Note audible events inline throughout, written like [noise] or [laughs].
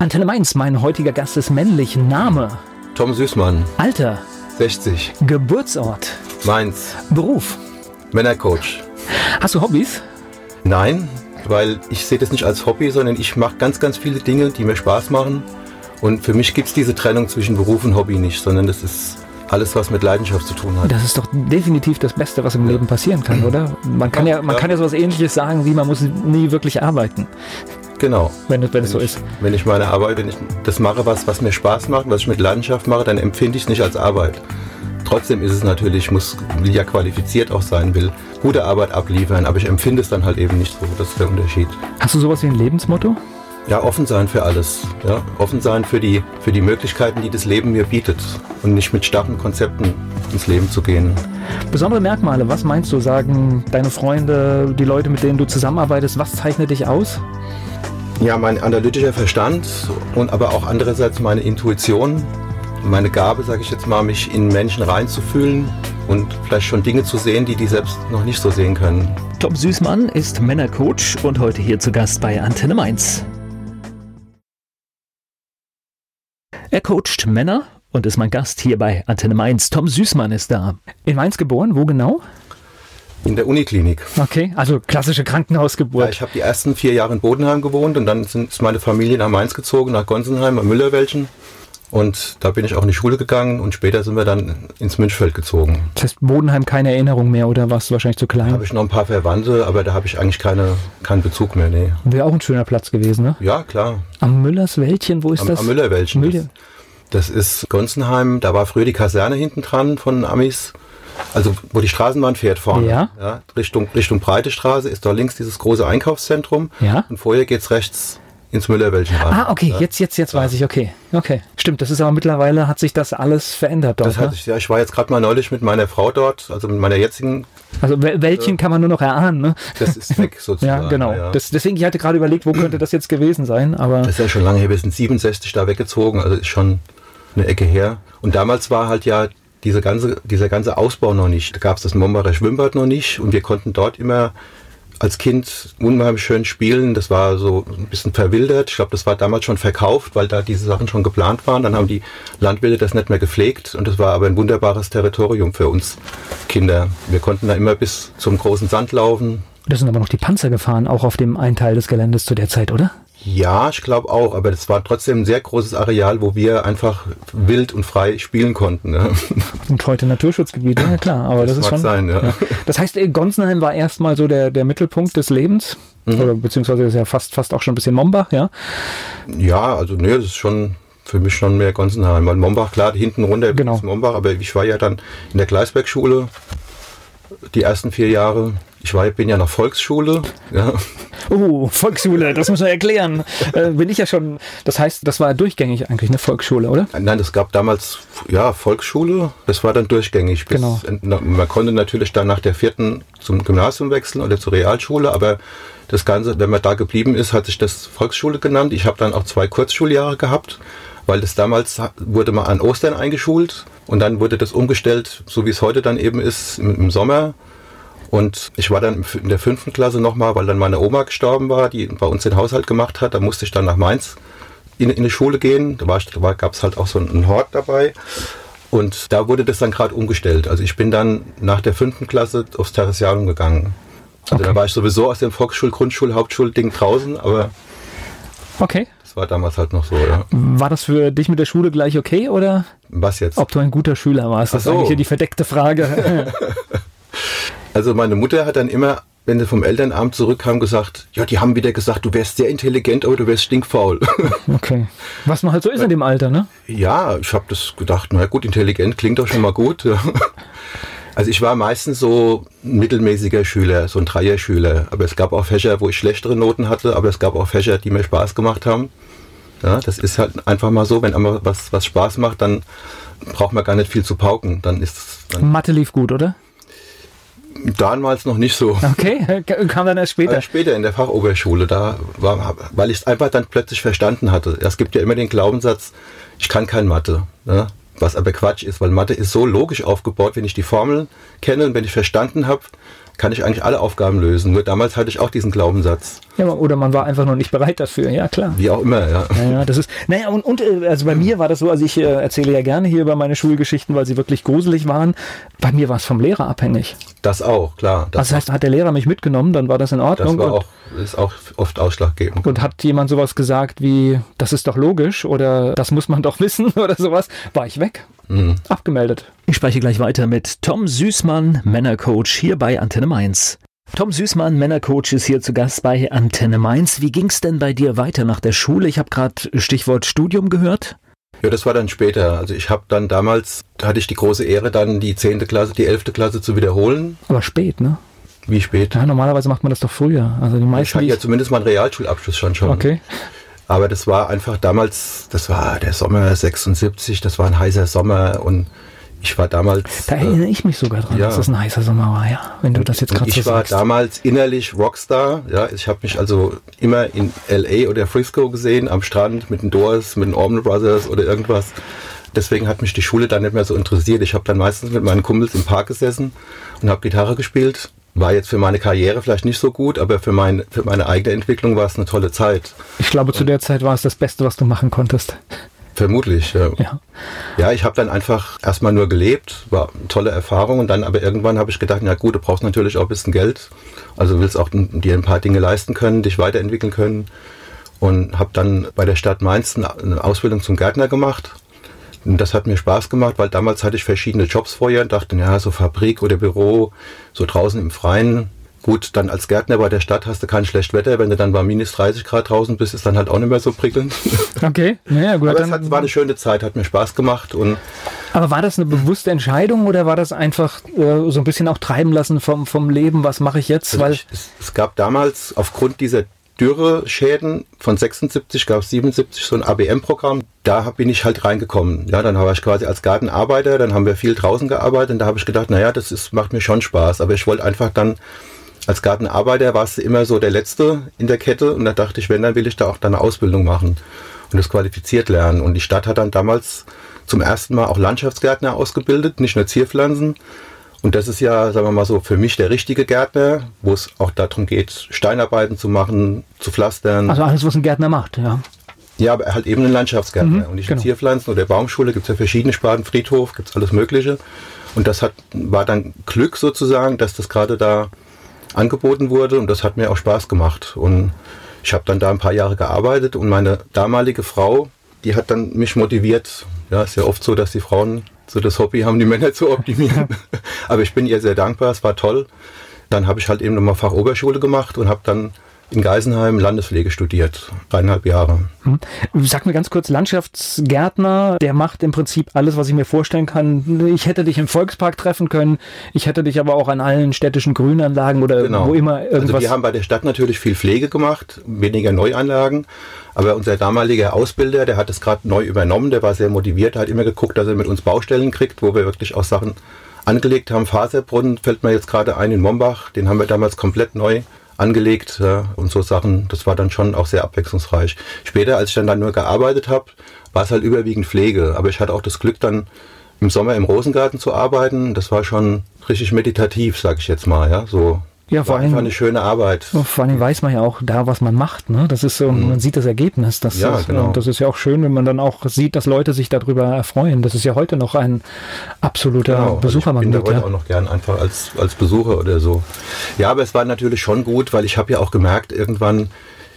Antenne Mainz, mein heutiger Gast ist männlich. Name, Tom Süßmann, Alter, 60, Geburtsort, Mainz, Beruf. Männercoach. Hast du Hobbys? Nein, weil ich sehe das nicht als Hobby, sondern ich mache ganz, ganz viele Dinge, die mir Spaß machen. Und für mich gibt es diese Trennung zwischen Beruf und Hobby nicht, sondern das ist alles, was mit Leidenschaft zu tun hat. Das ist doch definitiv das Beste, was im Leben passieren kann, oder? Man kann ja, Ja, man ja. kann ja sowas ähnliches sagen, wie man muss nie wirklich arbeiten, Genau. wenn, es- wenn es so Wenn ist. ich, wenn ich meine Arbeit, wenn ich das mache, was, was mir Spaß macht, was ich mit Leidenschaft mache, dann empfinde ich es nicht als Arbeit. Trotzdem ist es natürlich, muss, will ja qualifiziert auch sein, will gute Arbeit abliefern, aber ich empfinde es dann halt eben nicht so. Das ist der Unterschied. Hast du sowas wie ein Lebensmotto? Ja, offen sein für alles. Ja, offen sein für die, für die Möglichkeiten, die das Leben mir bietet. Und nicht mit starren Konzepten ins Leben zu gehen. Besondere Merkmale, was meinst du, sagen deine Freunde, die Leute, mit denen du zusammenarbeitest, was zeichnet dich aus? Ja, mein analytischer Verstand und aber auch andererseits meine Intuition, meine Gabe, sage ich jetzt mal, mich in Menschen reinzufühlen und vielleicht schon Dinge zu sehen, die die selbst noch nicht so sehen können. Tom Süßmann ist Männercoach und heute hier zu Gast bei Antenne Mainz. Er coacht Männer und ist mein Gast hier bei Antenne Mainz. Tom Süßmann ist da. In Mainz geboren, wo genau? In der Uniklinik. Okay, also klassische Ja, Krankenhausgeburt. ich habe die ersten vier Jahre in Bodenheim gewohnt und dann sind, ist meine Familie nach Mainz gezogen, nach Gonsenheim, am Müllerwäldchen. Und da bin ich auch in die Schule gegangen und später sind wir dann ins Münchfeld gezogen. Das heißt, Bodenheim keine Erinnerung mehr oder warst du wahrscheinlich zu Da klein? habe ich noch ein paar Verwandte, aber da habe ich eigentlich keine, keinen Bezug mehr. Nee. Wäre auch ein schöner Platz gewesen, ne? Ja, klar. Am Müllers Wäldchen, wo ist Am, das? am Müllerwäldchen. Müller. Das, das ist Gonsenheim, da war früher die Kaserne hinten dran von Amis. Also wo die Straßenbahn fährt vorne. Ja. Richtung, Richtung Breite Straße ist da links dieses große Einkaufszentrum. Ja. Und vorher geht's rechts ins Müllerwäldchen rein. Ah, okay, Ja. jetzt, jetzt, jetzt weiß ich, okay. Okay. Stimmt, das ist aber mittlerweile hat sich das alles verändert dort. Das hatte Ne? ich, ja, ich war jetzt gerade mal neulich mit meiner Frau dort, also mit meiner jetzigen, Also Wäl- Wäldchen kann man nur noch erahnen, ne? das ist weg [laughs] sozusagen. Ja, genau. Ja. Das, deswegen, ich hatte gerade überlegt, wo könnte das jetzt gewesen sein, aber Das ist ja schon lange her, wir sind 67 da weggezogen, also ist schon eine Ecke her. Und damals war halt ja diese ganze, dieser ganze Ausbau noch nicht. Da gab es das Mombacher Schwimmbad noch nicht und wir konnten dort immer als Kind unheimlich schön spielen. Das war so ein bisschen verwildert. Ich glaube, das war damals schon verkauft, weil da diese Sachen schon geplant waren. Dann haben die Landwirte das nicht mehr gepflegt und das war aber ein wunderbares Territorium für uns Kinder. Wir konnten da immer bis zum großen Sand laufen. das sind aber noch die Panzer gefahren, auch auf dem einen Teil des Geländes zu der Zeit, oder? Ja, ich glaube auch, aber das war trotzdem ein sehr großes Areal, wo wir einfach wild und frei spielen konnten. Ne? [laughs] Und heute Naturschutzgebiet, ja klar, aber das, Das ist mag schon. sein, ja. Das heißt, äh, Gonsenheim war erstmal so der, der Mittelpunkt des Lebens, Mhm. oder beziehungsweise ist ja fast, fast auch schon ein bisschen Mombach, ja. Ja, also nee, das ist schon für mich schon mehr Gonsenheim. Weil Mombach, klar, hinten runter Genau. ist Mombach, aber ich war ja dann in der Gleisbergschule die ersten vier Jahre. Ich war, bin ja noch Volksschule. Ja. Oh, Volksschule, das muss man erklären. äh, bin ich ja schon. Das heißt, das war durchgängig eigentlich eine Volksschule, oder? Nein, es gab damals ja Volksschule. Das war dann durchgängig. Bis, Genau. na, Man konnte natürlich dann nach der vierten zum Gymnasium wechseln oder zur Realschule, aber das Ganze, wenn man da geblieben ist, hat sich das Volksschule genannt. Ich habe dann auch zwei Kurzschuljahre gehabt, weil das damals wurde mal an Ostern eingeschult und dann wurde das umgestellt, so wie es heute dann eben ist, im Sommer. Und ich war dann in der fünften Klasse nochmal, weil dann meine Oma gestorben war, die bei uns den Haushalt gemacht hat. Da musste ich dann nach Mainz in, in die Schule gehen. Da, war da gab es halt auch so einen Hort dabei. Und da wurde das dann gerade umgestellt. Also ich bin dann nach der fünften Klasse aufs Theresianum gegangen. Also Okay. da war ich sowieso aus dem Volksschul-, Grundschul-, Hauptschulding draußen, aber Okay. das war damals halt noch so, ja. War das für dich mit der Schule gleich okay oder Was jetzt? ob du ein guter Schüler warst? Das so. ist eigentlich hier die verdeckte Frage. [laughs] [laughs] Also meine Mutter hat dann immer, wenn sie vom Elternabend zurückkam, gesagt, ja, die haben wieder gesagt, du wärst sehr intelligent, aber du wärst stinkfaul. [laughs] okay. Was man halt so ist in dem Alter, ne? Ja, ich habe das gedacht, na gut, intelligent klingt doch schon mal gut. [laughs] Also ich war meistens so ein mittelmäßiger Schüler, so ein Dreierschüler. Aber es gab auch Fächer, wo ich schlechtere Noten hatte, aber es gab auch Fächer, die mir Spaß gemacht haben. Ja, das ist halt einfach mal so, wenn einmal was, was Spaß macht, dann braucht man gar nicht viel zu pauken. Dann ist dann Mathe lief gut, oder? Damals noch nicht so. Okay, kam dann erst später. Äh, später in der Fachoberschule, da war, weil ich es einfach dann plötzlich verstanden hatte. Es gibt ja immer den Glaubenssatz, ich kann kein Mathe. Ne? Was aber Quatsch ist, weil Mathe ist so logisch aufgebaut, wenn ich die Formeln kenne und wenn ich verstanden habe, kann ich eigentlich alle Aufgaben lösen. Nur damals hatte ich auch diesen Glaubenssatz. Ja, oder man war einfach noch nicht bereit dafür, ja klar. Wie auch immer, ja. Ja, das ist, naja, und, und äh, also bei mir war das so, also ich äh, erzähle ja gerne hier über meine Schulgeschichten, weil sie wirklich gruselig waren. Bei mir war es vom Lehrer abhängig. Das auch, klar. Das, also das heißt, hat der Lehrer mich mitgenommen, dann war das in Ordnung. Das war auch, ist auch oft ausschlaggebend. Und hat jemand sowas gesagt wie, das ist doch logisch oder das muss man doch [laughs] wissen oder sowas, war ich weg. Mhm. Abgemeldet. Ich spreche gleich weiter mit Tom Süßmann, Männercoach hier bei Antenne Mainz. Tom Süßmann, Männercoach, ist hier zu Gast bei Antenne Mainz. Wie ging es denn bei dir weiter nach der Schule? Ich habe gerade Stichwort Studium gehört. Ja, das war dann später. Also ich habe dann damals, da hatte ich die große Ehre, dann die 10. Klasse, die 11. Klasse zu wiederholen. Aber spät, ne? Wie spät? Ja, normalerweise macht man das doch früher. Also die meisten. Ich hatte ja zumindest mal einen Realschulabschluss schon schon. Okay. Aber das war einfach damals, das war der Sommer 76, das war ein heißer Sommer und ich war damals. Da erinnere ich mich sogar dran, ja. dass das ein heißer Sommer war, ja. Wenn du das jetzt gerade so sagst. Ich war damals innerlich Rockstar. Ja, ich habe mich also immer in LA oder Frisco gesehen, am Strand mit den Doors, mit den Orman Brothers oder irgendwas. Deswegen hat mich die Schule dann nicht mehr so interessiert. Ich habe dann meistens mit meinen Kumpels im Park gesessen und habe Gitarre gespielt. War jetzt für meine Karriere vielleicht nicht so gut, aber für, mein, für meine eigene Entwicklung war es eine tolle Zeit. Ich glaube, zu der Zeit war es das Beste, was du machen konntest. Vermutlich, ja. Ja, ja ich habe dann einfach erstmal nur gelebt, war eine tolle Erfahrung und dann aber irgendwann habe ich gedacht, na gut, du brauchst natürlich auch ein bisschen Geld, also willst auch dir ein paar Dinge leisten können, dich weiterentwickeln können und habe dann bei der Stadt Mainz eine Ausbildung zum Gärtner gemacht. Und das hat mir Spaß gemacht, weil damals hatte ich verschiedene Jobs vorher und dachte, ja, so Fabrik oder Büro, so draußen im Freien, Gut, dann als Gärtner bei der Stadt hast du kein schlechtes Wetter. Wenn du dann bei minus 30 Grad draußen bist, ist dann halt auch nicht mehr so prickelnd. [laughs] Okay, naja, gut. Aber es hat, war eine schöne Zeit, hat mir Spaß gemacht. Und Aber war das eine bewusste Entscheidung oder war das einfach äh, so ein bisschen auch treiben lassen vom, vom Leben? Was mache ich jetzt? Also Weil ich, es, es gab damals aufgrund dieser Dürre-Schäden von 76 gab es 77 so ein ABM-Programm. Da bin ich halt reingekommen. Ja, dann war ich quasi als Gartenarbeiter, dann haben wir viel draußen gearbeitet und da habe ich gedacht, naja, das ist, macht mir schon Spaß. Aber ich wollte einfach dann als Gartenarbeiter warst du immer so der Letzte in der Kette und da dachte ich, wenn, dann will ich da auch deine Ausbildung machen und das qualifiziert lernen. Und die Stadt hat dann damals zum ersten Mal auch Landschaftsgärtner ausgebildet, nicht nur Zierpflanzen. Und das ist ja, sagen wir mal so, für mich der richtige Gärtner, wo es auch darum geht, Steinarbeiten zu machen, zu pflastern. Also alles, was ein Gärtner macht, ja. Ja, aber halt eben ein Landschaftsgärtner. Mhm, und nicht genau. Zierpflanzen oder Baumschule, gibt es ja verschiedene Sparten, Friedhof, gibt es alles Mögliche. Und das hat, war dann Glück sozusagen, dass das gerade da angeboten wurde und das hat mir auch Spaß gemacht. Und ich habe dann da ein paar Jahre gearbeitet und meine damalige Frau, die hat dann mich motiviert. Ja, ist ja oft so, dass die Frauen so das Hobby haben, die Männer zu optimieren. [laughs] Aber ich bin ihr sehr dankbar, es war toll. Dann habe ich halt eben nochmal Fachoberschule gemacht und habe dann in Geisenheim Landespflege studiert, dreieinhalb Jahre. Hm. Sag mir ganz kurz, Landschaftsgärtner, der macht im Prinzip alles, was ich mir vorstellen kann. Ich hätte dich im Volkspark treffen können, ich hätte dich aber auch an allen städtischen Grünanlagen oder genau. wo immer irgendwas. Also wir haben bei der Stadt natürlich viel Pflege gemacht, weniger Neuanlagen. Aber unser damaliger Ausbilder, der hat es gerade neu übernommen, der war sehr motiviert, hat immer geguckt, dass er mit uns Baustellen kriegt, wo wir wirklich auch Sachen angelegt haben. Faserbrunnen fällt mir jetzt gerade ein in Mombach, den haben wir damals komplett neu angelegt ja, und so Sachen. Das war dann schon auch sehr abwechslungsreich. Später, als ich dann, dann nur gearbeitet habe, war es halt überwiegend Pflege. Aber ich hatte auch das Glück, dann im Sommer im Rosengarten zu arbeiten. Das war schon richtig meditativ, sag ich jetzt mal. Ja, so ja, vor allem eine schöne Arbeit. Vor allem weiß man ja auch da, was man macht. Ne? Das ist so, mhm. man sieht das Ergebnis. Das, ja, ist, genau. das ist ja auch schön, wenn man dann auch sieht, dass Leute sich darüber erfreuen. Das ist ja heute noch ein absoluter genau, Besuchermagnet. Also ich bin da heute ja. auch noch gern einfach als, als Besucher oder so. Ja, aber es war natürlich schon gut, weil ich habe ja auch gemerkt, irgendwann,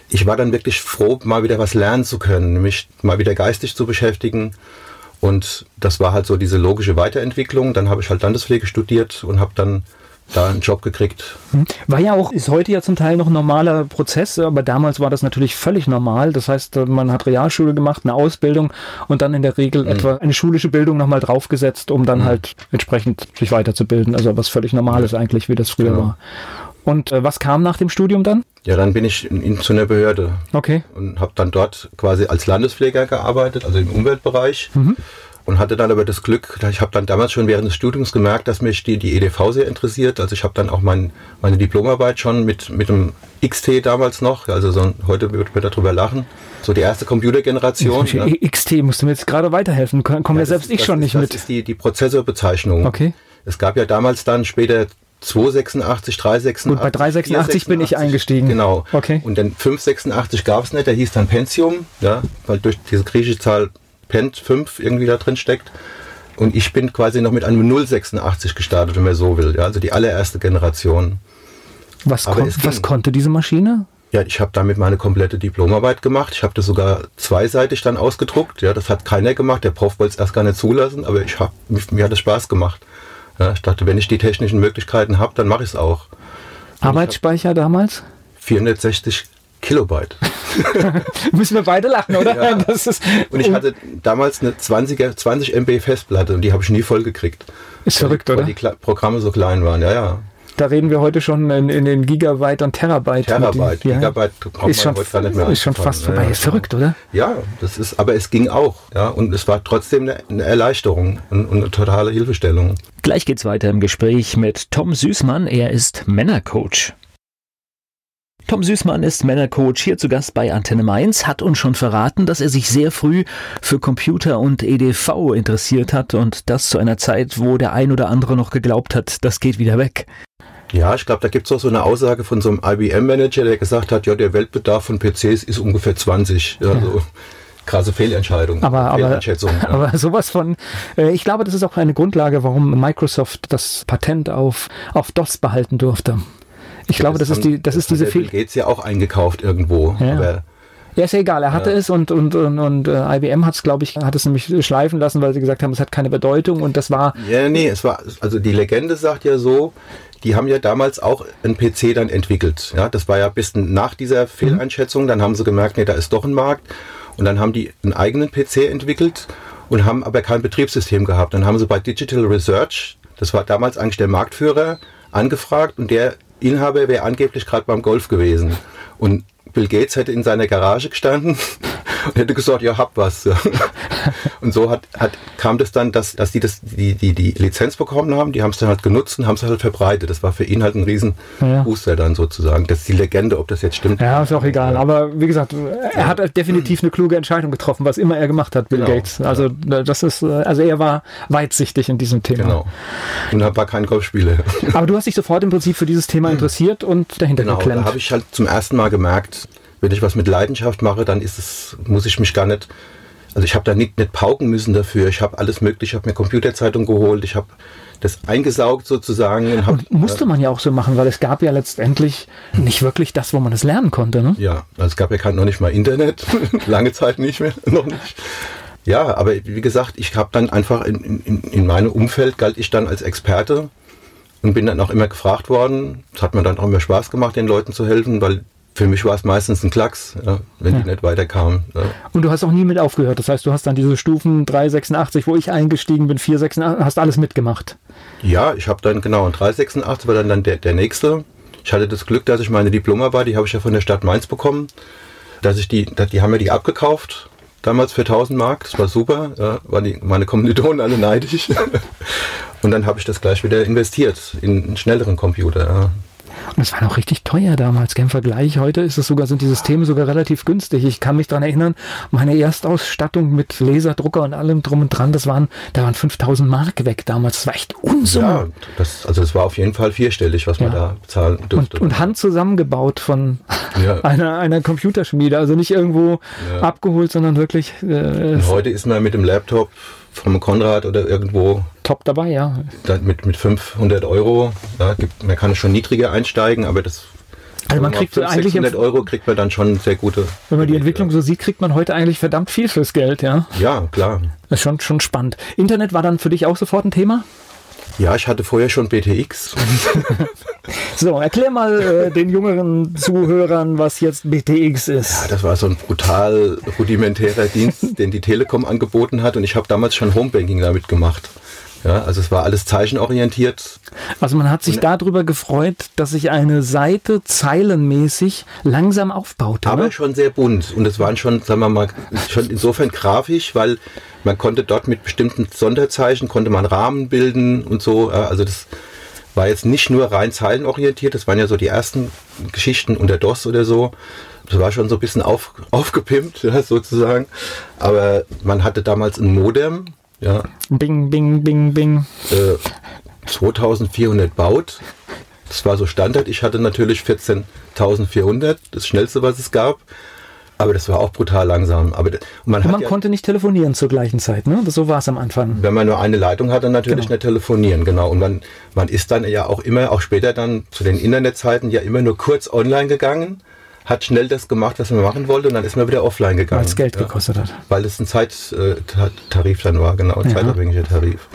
ich war dann wirklich froh, mal wieder was lernen zu können, mich mal wieder geistig zu beschäftigen. Und das war halt so diese logische Weiterentwicklung. Dann habe ich halt Landespflege studiert und habe dann da einen Job gekriegt. Hm. War ja auch, ist heute ja zum Teil noch ein normaler Prozess, aber damals war das natürlich völlig normal. Das heißt, man hat Realschule gemacht, eine Ausbildung und dann in der Regel mhm. etwa eine schulische Bildung nochmal draufgesetzt, um dann mhm. halt entsprechend sich weiterzubilden. Also was völlig normal ist eigentlich, wie das früher genau. war. Und äh, was kam nach dem Studium dann? Ja, dann bin ich in, in, zu einer Behörde. Okay. Und habe dann dort quasi als Landespfleger gearbeitet, also im Umweltbereich. Mhm und hatte dann aber das Glück, ich habe dann damals schon während des Studiums gemerkt, dass mich die, die EDV sehr interessiert. Also ich habe dann auch mein, meine Diplomarbeit schon mit, mit dem XT damals noch, also so, heute wird man darüber lachen, so die erste Computergeneration. Ja. XT, musst du mir jetzt gerade weiterhelfen, komme ja, ja selbst ist, ich schon nicht ist, mit. Das ist die, die Prozessorbezeichnung. Okay. Es gab ja damals dann später 286, 386. Und bei 386 bin ich eingestiegen. Genau. Okay. Und dann 586 gab es nicht, der hieß dann Pentium, ja, weil durch diese griechische Zahl Pent 5 irgendwie da drin steckt. Und ich bin quasi noch mit einem 086 gestartet, wenn man so will. Ja, also die allererste Generation. Was, kon was konnte diese Maschine? Ja, ich habe damit meine komplette Diplomarbeit gemacht. Ich habe das sogar zweiseitig dann ausgedruckt. Ja, das hat keiner gemacht. Der Prof wollte es erst gar nicht zulassen, aber ich hab, mir hat es Spaß gemacht. Ja, ich dachte, wenn ich die technischen Möglichkeiten habe, dann mache ich es auch. Arbeitsspeicher damals? 460 Kilobyte. [laughs] Müssen wir beide lachen, oder? Ja. und ich hatte damals eine 20er, 20 MB Festplatte und die habe ich nie voll gekriegt. Ist verrückt, weil oder? Weil die Programme so klein waren, ja, ja. Da reden wir heute schon in, in den Gigabyte und Terabyte. Terabyte, den, Gigabyte ja, ist schon, gar nicht mehr Ist schon fast vorbei. Ja, ist verrückt, oder? Ja, das ist, aber es ging auch. Ja, und es war trotzdem eine, eine Erleichterung und, und, eine totale Hilfestellung. Gleich geht's weiter im Gespräch mit Tom Süßmann. Er ist Männercoach. Tom Süßmann ist Männercoach hier zu Gast bei Antenne Mainz, hat uns schon verraten, dass er sich sehr früh für Computer und EDV interessiert hat und das zu einer Zeit, wo der ein oder andere noch geglaubt hat, das geht wieder weg. Ja, ich glaube, da gibt es auch so eine Aussage von so einem IBM-Manager, der gesagt hat, ja, der Weltbedarf von PCs ist ungefähr 20. Also, ja. krasse Fehlentscheidung. Aber, aber, aber sowas von, äh, ich glaube, das ist auch eine Grundlage, warum Microsoft das Patent auf, auf DOS behalten durfte. Ich glaube, das, das ist die, das, ist diese Fehl. Gates ja auch eingekauft irgendwo. Ja. Ja, ist ja egal. Er hatte ja. es und, und, und, und äh, IBM hat es, glaube ich, hat es nämlich schleifen lassen, weil sie gesagt haben, es hat keine Bedeutung und das war. Ja, nee, es war, also die Legende sagt ja so, die haben ja damals auch einen PC dann entwickelt. Ja, das war ja bis nach dieser Fehleinschätzung. Dann haben sie gemerkt, nee, da ist doch ein Markt. Und dann haben die einen eigenen PC entwickelt und haben aber kein Betriebssystem gehabt. Dann haben sie bei Digital Research, das war damals eigentlich der Marktführer, angefragt und der Inhaber wäre angeblich gerade beim Golf gewesen. Und Bill Gates hätte in seiner Garage gestanden [laughs] und hätte gesagt, ja, hab was. [laughs] und so hat, hat, kam das dann, dass, dass die das, die, die, die Lizenz bekommen haben, die haben es dann halt genutzt und haben es halt verbreitet. Das war für ihn halt ein riesen ja. Booster dann sozusagen. Das ist die Legende, ob das jetzt stimmt. Ja, ist auch egal. Aber wie gesagt, er hat halt definitiv eine kluge Entscheidung getroffen, was immer er gemacht hat, Bill genau. Gates. Also das ist, also er war weitsichtig in diesem Thema. Genau. Und er war kein Golfspieler. Aber du hast dich sofort im Prinzip für dieses Thema interessiert und dahinter genau, geklemmt. Da habe ich halt zum ersten Mal gemerkt, wenn ich was mit Leidenschaft mache, dann ist es, muss ich mich gar nicht, also ich habe da nicht, nicht pauken müssen dafür. Ich habe alles mögliche, ich habe mir Computerzeitung geholt, ich habe das eingesaugt sozusagen. Und, hab, musste man ja auch so machen, weil es gab ja letztendlich nicht wirklich das, wo man es lernen konnte. Ne? Ja, also es gab ja kein, noch nicht mal Internet, [laughs] lange Zeit nicht mehr, [laughs] noch nicht. Ja, aber wie gesagt, ich habe dann einfach in, in, in meinem Umfeld galt ich dann als Experte und bin dann auch immer gefragt worden. Es hat mir dann auch immer Spaß gemacht, den Leuten zu helfen, weil für mich war es meistens ein Klacks, ja, wenn ja. die nicht weiterkamen. Ja. Und du hast auch nie mit aufgehört. Das heißt, du hast dann diese Stufen 386, wo ich eingestiegen bin, 486, hast alles mitgemacht. Ja, ich habe dann genau, und 386 war dann, dann der, der nächste. Ich hatte das Glück, dass ich meine Diplomarbeit, die habe ich ja von der Stadt Mainz bekommen, dass ich die, die haben mir die abgekauft, damals für 1000 Mark, das war super, ja, waren die, meine Kommilitonen alle neidisch. [laughs] und dann habe ich das gleich wieder investiert in einen schnelleren Computer. Ja. Und es war noch richtig teuer damals, im Vergleich. Heute ist es sogar, sind die Systeme sogar relativ günstig. Ich kann mich daran erinnern, meine Erstausstattung mit Laserdrucker und allem drum und dran, das waren, da waren 5000 Mark weg damals. Das war echt Unsummen. Ja, das, also es war auf jeden Fall vierstellig, was ja. man da zahlen durfte. Und, und Hand zusammengebaut von ja. [laughs] einer, einer Computerschmiede. Also nicht irgendwo abgeholt, sondern wirklich. Äh, heute ist man mit dem Laptop vom Konrad oder irgendwo. Top dabei, ja. Mit, mit 500 Euro. Ja, gibt, man kann schon niedriger einsteigen, aber das. Also man kriegt 500, eigentlich 600 Euro kriegt man dann schon sehr gute. Wenn man die Entwicklung so sieht, kriegt man heute eigentlich verdammt viel fürs Geld, ja. Ja, klar. Das ist schon, schon spannend. Internet war dann für dich auch sofort ein Thema? Ja, ich hatte vorher schon BTX. [laughs] so, erklär mal äh, den jüngeren Zuhörern, was jetzt BTX ist. Ja, das war so ein brutal rudimentärer Dienst, den die Telekom angeboten hat und ich habe damals schon Homebanking damit gemacht. Ja, also es war alles zeichenorientiert. Also man hat sich darüber gefreut, dass sich eine Seite zeilenmäßig langsam aufbaute. Aber schon sehr bunt und es waren schon, sagen wir mal, schon insofern grafisch, weil man konnte dort mit bestimmten Sonderzeichen, konnte man Rahmen bilden und so. Also das war jetzt nicht nur rein zeilenorientiert, das waren ja so die ersten Geschichten unter DOS oder so. Das war schon so ein bisschen auf, [laughs] aufgepimpt, ja, sozusagen. Aber man hatte damals ein Modem, ja. Bing, bing, bing, bing. Äh, 2400 baut. Das war so Standard. Ich hatte natürlich 14.400, das schnellste, was es gab. Aber das war auch brutal langsam. Aber man, man ja, konnte nicht telefonieren zur gleichen Zeit, ne? So war es am Anfang. Wenn man nur eine Leitung hatte, natürlich genau. nicht telefonieren, genau. Und man, man ist dann ja auch immer, auch später dann zu den Internetzeiten ja immer nur kurz online gegangen, hat schnell das gemacht, was man machen wollte, und dann ist man wieder offline gegangen. Weil es Geld ja. gekostet hat. Weil es ein Zeittarif dann war, genau, ein ja. zeitabhängiger Tarif.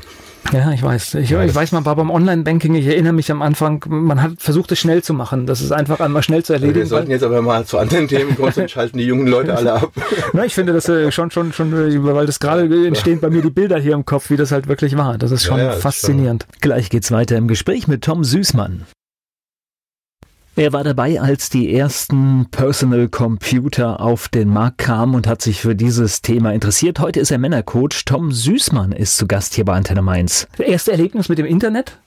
Ja, ich weiß. Ich, ja, ich weiß, man war beim Online-Banking, ich erinnere mich am Anfang, man hat versucht, es schnell zu machen. Das ist einfach einmal schnell zu erledigen. Wir sollten jetzt aber mal zu anderen Themen kommen, sonst schalten die jungen Leute alle ab. [laughs] Na, ich finde das äh, schon, schon, schon, äh, weil das gerade entstehen bei mir die Bilder hier im Kopf, wie das halt wirklich war. Das ist schon ja, ja, faszinierend. Schon. Gleich geht's weiter im Gespräch mit Tom Süßmann. Er war dabei, als die ersten Personal Computer auf den Markt kamen und hat sich für dieses Thema interessiert. Heute ist er Männercoach. Tom Süßmann ist zu Gast hier bei Antenne Mainz. Erste Erlebnis mit dem Internet?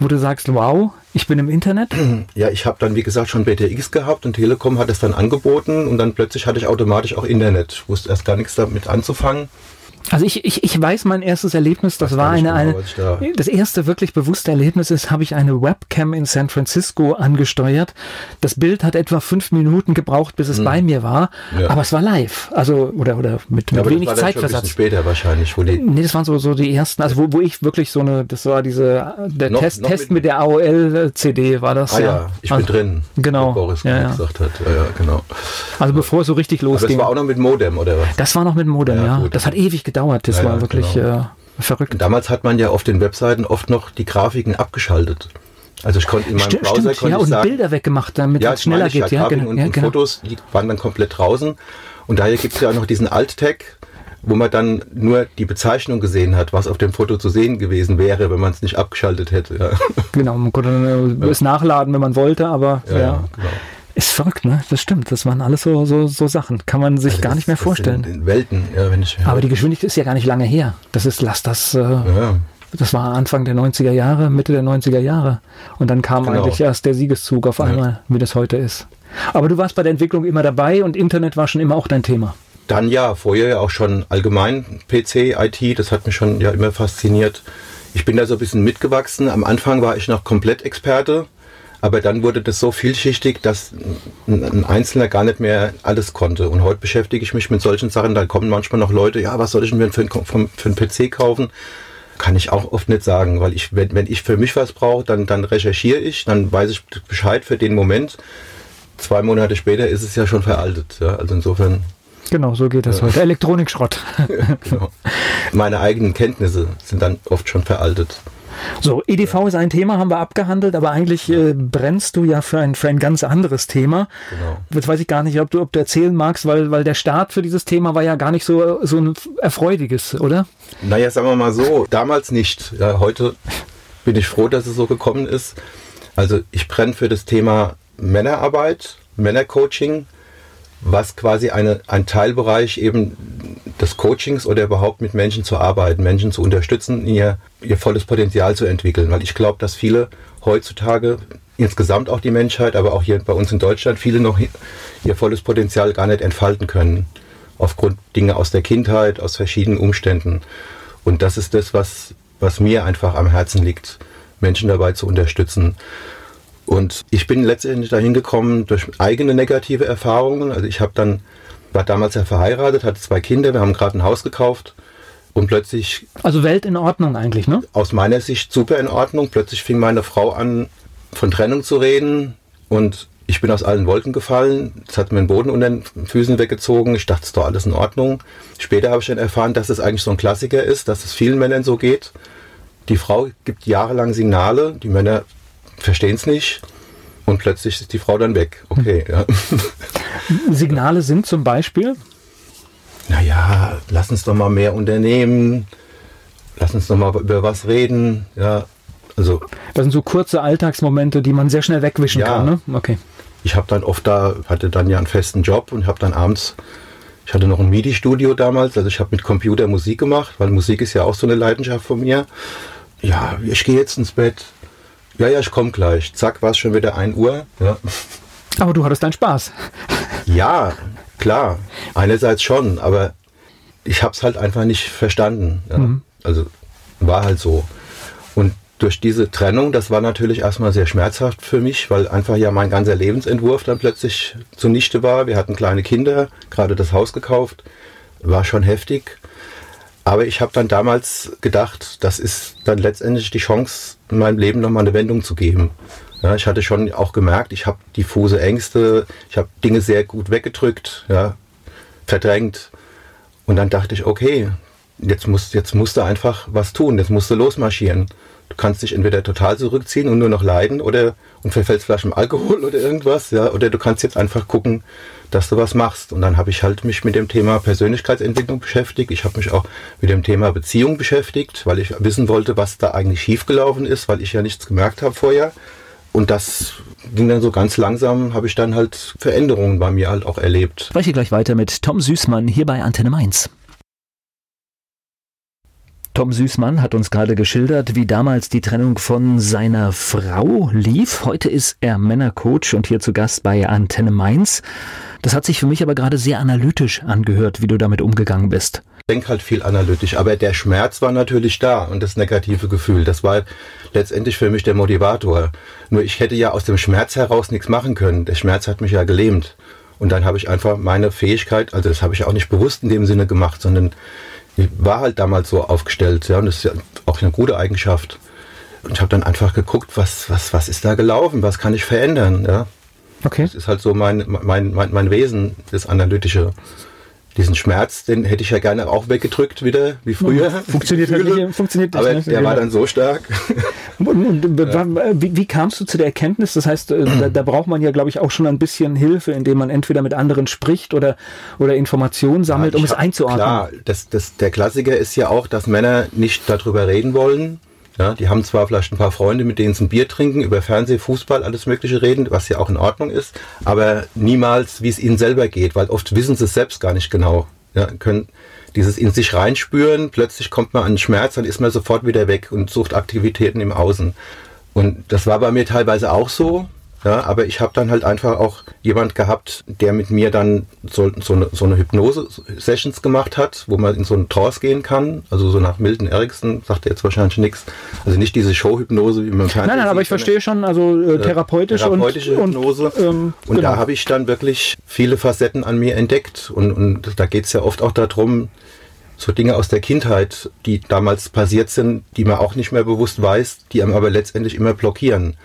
wo du sagst, wow, ich bin im Internet? [clears throat] Ja, ich habe dann, wie gesagt, schon BTX gehabt und Telekom hat es dann angeboten und dann plötzlich hatte ich automatisch auch Internet. Ich wusste erst gar nichts damit anzufangen. Also ich, ich, ich weiß mein erstes Erlebnis, das, war eine, eine da das erste wirklich bewusste Erlebnis ist, habe ich eine Webcam in San Francisco angesteuert. Das Bild hat etwa fünf Minuten gebraucht, bis es hm. bei mir war, ja. aber es war live, also oder oder mit, mit ja, wenig Zeitversatz. später wahrscheinlich, wo die Nee, das waren so so die ersten, also wo, wo ich wirklich so eine, das war diese der noch, Test, noch Test mit, mit, der AOL CD war das. Ah ja, ja. ich also, bin drin. Genau. Boris ja, gesagt hat. Ja, genau. Also bevor es so richtig losging. Aber das war auch noch mit Modem oder was? Das war noch mit Modem, ja. Gut. Das hat ewig gedauert. Das ja, war wirklich genau. äh, verrückt. Damals hat man ja auf den Webseiten oft noch die Grafiken abgeschaltet. Also ich konnte in meinem stimmt, Browser stimmt, ja, und sagen, Bilder weggemacht, damit ja, es schneller geht. Ja, genau, und, ja, genau. Fotos die waren dann komplett draußen. Und daher gibt es ja auch noch diesen Alt-Tag, wo man dann nur die Bezeichnung gesehen hat, was auf dem Foto zu sehen gewesen wäre, wenn man es nicht abgeschaltet hätte. Ja. Genau, man konnte es nachladen, wenn man wollte, aber ja. Genau. Ist verrückt, ne? Das stimmt. Das waren alles so, so, so Sachen. Kann man sich also gar nicht mehr vorstellen. In, in Welten, ja, wenn ich. Aber die Geschwindigkeit ist ja gar nicht lange her. Das ist, lass das. Äh, ja. Das war Anfang der 90er Jahre, Mitte der 90er Jahre. Und dann kam genau. eigentlich erst der Siegeszug auf einmal, ja. wie das heute ist. Aber du warst bei der Entwicklung immer dabei und Internet war schon immer auch dein Thema. Dann ja, vorher ja auch schon allgemein PC, IT, das hat mich schon ja immer fasziniert. Ich bin da so ein bisschen mitgewachsen. Am Anfang war ich noch komplett Experte. Aber dann wurde das so vielschichtig, dass ein Einzelner gar nicht mehr alles konnte. Und heute beschäftige ich mich mit solchen Sachen. Da kommen manchmal noch Leute, ja, was soll ich denn für einen, für einen PC kaufen? Kann ich auch oft nicht sagen, weil ich, wenn, wenn ich für mich was brauche, dann, dann recherchiere ich, dann weiß ich Bescheid für den Moment. Zwei Monate später ist es ja schon veraltet. Ja? Also insofern Genau, so geht das ja. heute. Elektronikschrott. [laughs] genau. Meine eigenen Kenntnisse sind dann oft schon veraltet. So, EDV ist ein Thema, haben wir abgehandelt, aber eigentlich äh, brennst du ja für ein, für ein ganz anderes Thema. Genau. Jetzt weiß ich gar nicht, ob du, ob du erzählen magst, weil, weil der Start für dieses Thema war ja gar nicht so, so ein erfreudiges, oder? Naja, sagen wir mal so, damals nicht. Ja, heute bin ich froh, dass es so gekommen ist. Also ich brenne für das Thema Männerarbeit, Männercoaching, was quasi eine, ein Teilbereich eben des Coachings oder überhaupt mit Menschen zu arbeiten, Menschen zu unterstützen, ihr, ihr volles Potenzial zu entwickeln. Weil ich glaube, dass viele heutzutage, insgesamt auch die Menschheit, aber auch hier bei uns in Deutschland, viele noch ihr volles Potenzial gar nicht entfalten können. Aufgrund Dinge aus der Kindheit, aus verschiedenen Umständen. Und das ist das, was, was mir einfach am Herzen liegt, Menschen dabei zu unterstützen. Und ich bin letztendlich dahin gekommen durch eigene negative Erfahrungen. Also ich habe dann war damals ja verheiratet, hatte zwei Kinder, wir haben gerade ein Haus gekauft und plötzlich. Also Welt in Ordnung eigentlich, ne? Aus meiner Sicht super in Ordnung. Plötzlich fing meine Frau an, von Trennung zu reden und ich bin aus allen Wolken gefallen. Es hat mir den Boden unter den Füßen weggezogen. Ich dachte, es ist doch alles in Ordnung. Später habe ich dann erfahren, dass es eigentlich so ein Klassiker ist, dass es vielen Männern so geht. Die Frau gibt jahrelang Signale, die Männer verstehen es nicht und plötzlich ist die Frau dann weg. Okay, ja. [laughs] Signale sind zum Beispiel? Naja, lass uns doch mal mehr unternehmen, lass uns doch mal über was reden. Ja, also. Das sind so kurze Alltagsmomente, die man sehr schnell wegwischen ja, kann. Ne? Okay. Ich habe dann oft da, hatte dann ja einen festen Job und habe dann abends, ich hatte noch ein MIDI-Studio damals, also ich habe mit Computer Musik gemacht, weil Musik ist ja auch so eine Leidenschaft von mir. Ja, ich gehe jetzt ins Bett. Ja, ja, ich komme gleich. Zack, war es schon wieder 1 Uhr. Ja. Aber du hattest deinen Spaß. Ja, klar. Einerseits schon, aber ich habe es halt einfach nicht verstanden. Ja. Mhm. Also war halt so. Und durch diese Trennung, das war natürlich erstmal sehr schmerzhaft für mich, weil einfach ja mein ganzer Lebensentwurf dann plötzlich zunichte war. Wir hatten kleine Kinder, gerade das Haus gekauft, war schon heftig. Aber ich habe dann damals gedacht, das ist dann letztendlich die Chance, in meinem Leben nochmal eine Wendung zu geben. Ja, ich hatte schon auch gemerkt, ich habe diffuse Ängste, ich habe Dinge sehr gut weggedrückt, ja, verdrängt. Und dann dachte ich, okay, jetzt musst, jetzt musst du einfach was tun, jetzt musst du losmarschieren. Du kannst dich entweder total zurückziehen und nur noch leiden oder und verfällst vielleicht im Alkohol [laughs] oder irgendwas, ja, oder du kannst jetzt einfach gucken, dass du was machst. Und dann habe ich halt mich mit dem Thema Persönlichkeitsentwicklung beschäftigt. Ich habe mich auch mit dem Thema Beziehung beschäftigt, weil ich wissen wollte, was da eigentlich schiefgelaufen ist, weil ich ja nichts gemerkt habe vorher. Und das ging dann so ganz langsam, habe ich dann halt Veränderungen bei mir halt auch erlebt. Spreche gleich weiter mit Tom Süßmann hier bei Antenne Mainz. Tom Süßmann hat uns gerade geschildert, wie damals die Trennung von seiner Frau lief. Heute ist er Männercoach und hier zu Gast bei Antenne Mainz. Das hat sich für mich aber gerade sehr analytisch angehört, wie du damit umgegangen bist. Ich denke halt viel analytisch, aber der Schmerz war natürlich da und das negative Gefühl, das war letztendlich für mich der Motivator. Nur ich hätte ja aus dem Schmerz heraus nichts machen können. Der Schmerz hat mich ja gelähmt. Und dann habe ich einfach meine Fähigkeit, also das habe ich auch nicht bewusst in dem Sinne gemacht, sondern ich war halt damals so aufgestellt, ja, und das ist ja auch eine gute Eigenschaft. Und ich habe dann einfach geguckt, was, was, was ist da gelaufen, was kann ich verändern, ja. Okay. Das ist halt so mein, mein, mein, mein Wesen, das Analytische diesen Schmerz, den hätte ich ja gerne auch weggedrückt wieder, wie früher. Funktioniert halt [laughs] nicht. Funktioniert Aber nicht, der war dann so stark. Wie, wie, kamst du zu der Erkenntnis? Das heißt, äh, da, [clears throat] da braucht man ja, glaube ich, auch schon ein bisschen Hilfe, indem man entweder mit anderen spricht oder, oder Informationen sammelt, ja, um es einzuordnen. Klar, das, das, der Klassiker ist ja auch, dass Männer nicht darüber reden wollen, ja, die haben zwar vielleicht ein paar Freunde, mit denen sie ein Bier trinken, über Fernseh, Fußball, alles Mögliche reden, was ja auch in Ordnung ist, aber niemals, wie es ihnen selber geht, weil oft wissen sie es selbst gar nicht genau. Ja, können dieses in sich reinspüren, plötzlich kommt man an Schmerz, dann ist man sofort wieder weg und sucht Aktivitäten im Außen. Und das war bei mir teilweise auch so. Ja, aber ich habe dann halt einfach auch jemand gehabt, der mit mir dann so, so eine, so eine Hypnose-Sessions gemacht hat, wo man in so einen Trance gehen kann. Also so nach Milton Erickson sagt er jetzt wahrscheinlich nichts. Also nicht diese Show-Hypnose, wie man Fernsehen Nein, nein, aber ich verstehe schon, also äh, therapeutisch therapeutische und, Hypnose. Und, ähm, und genau. da habe ich dann wirklich viele Facetten an mir entdeckt. Und, und da geht es ja oft auch darum, so Dinge aus der Kindheit, die damals passiert sind, die man auch nicht mehr bewusst weiß, die einem aber letztendlich immer blockieren.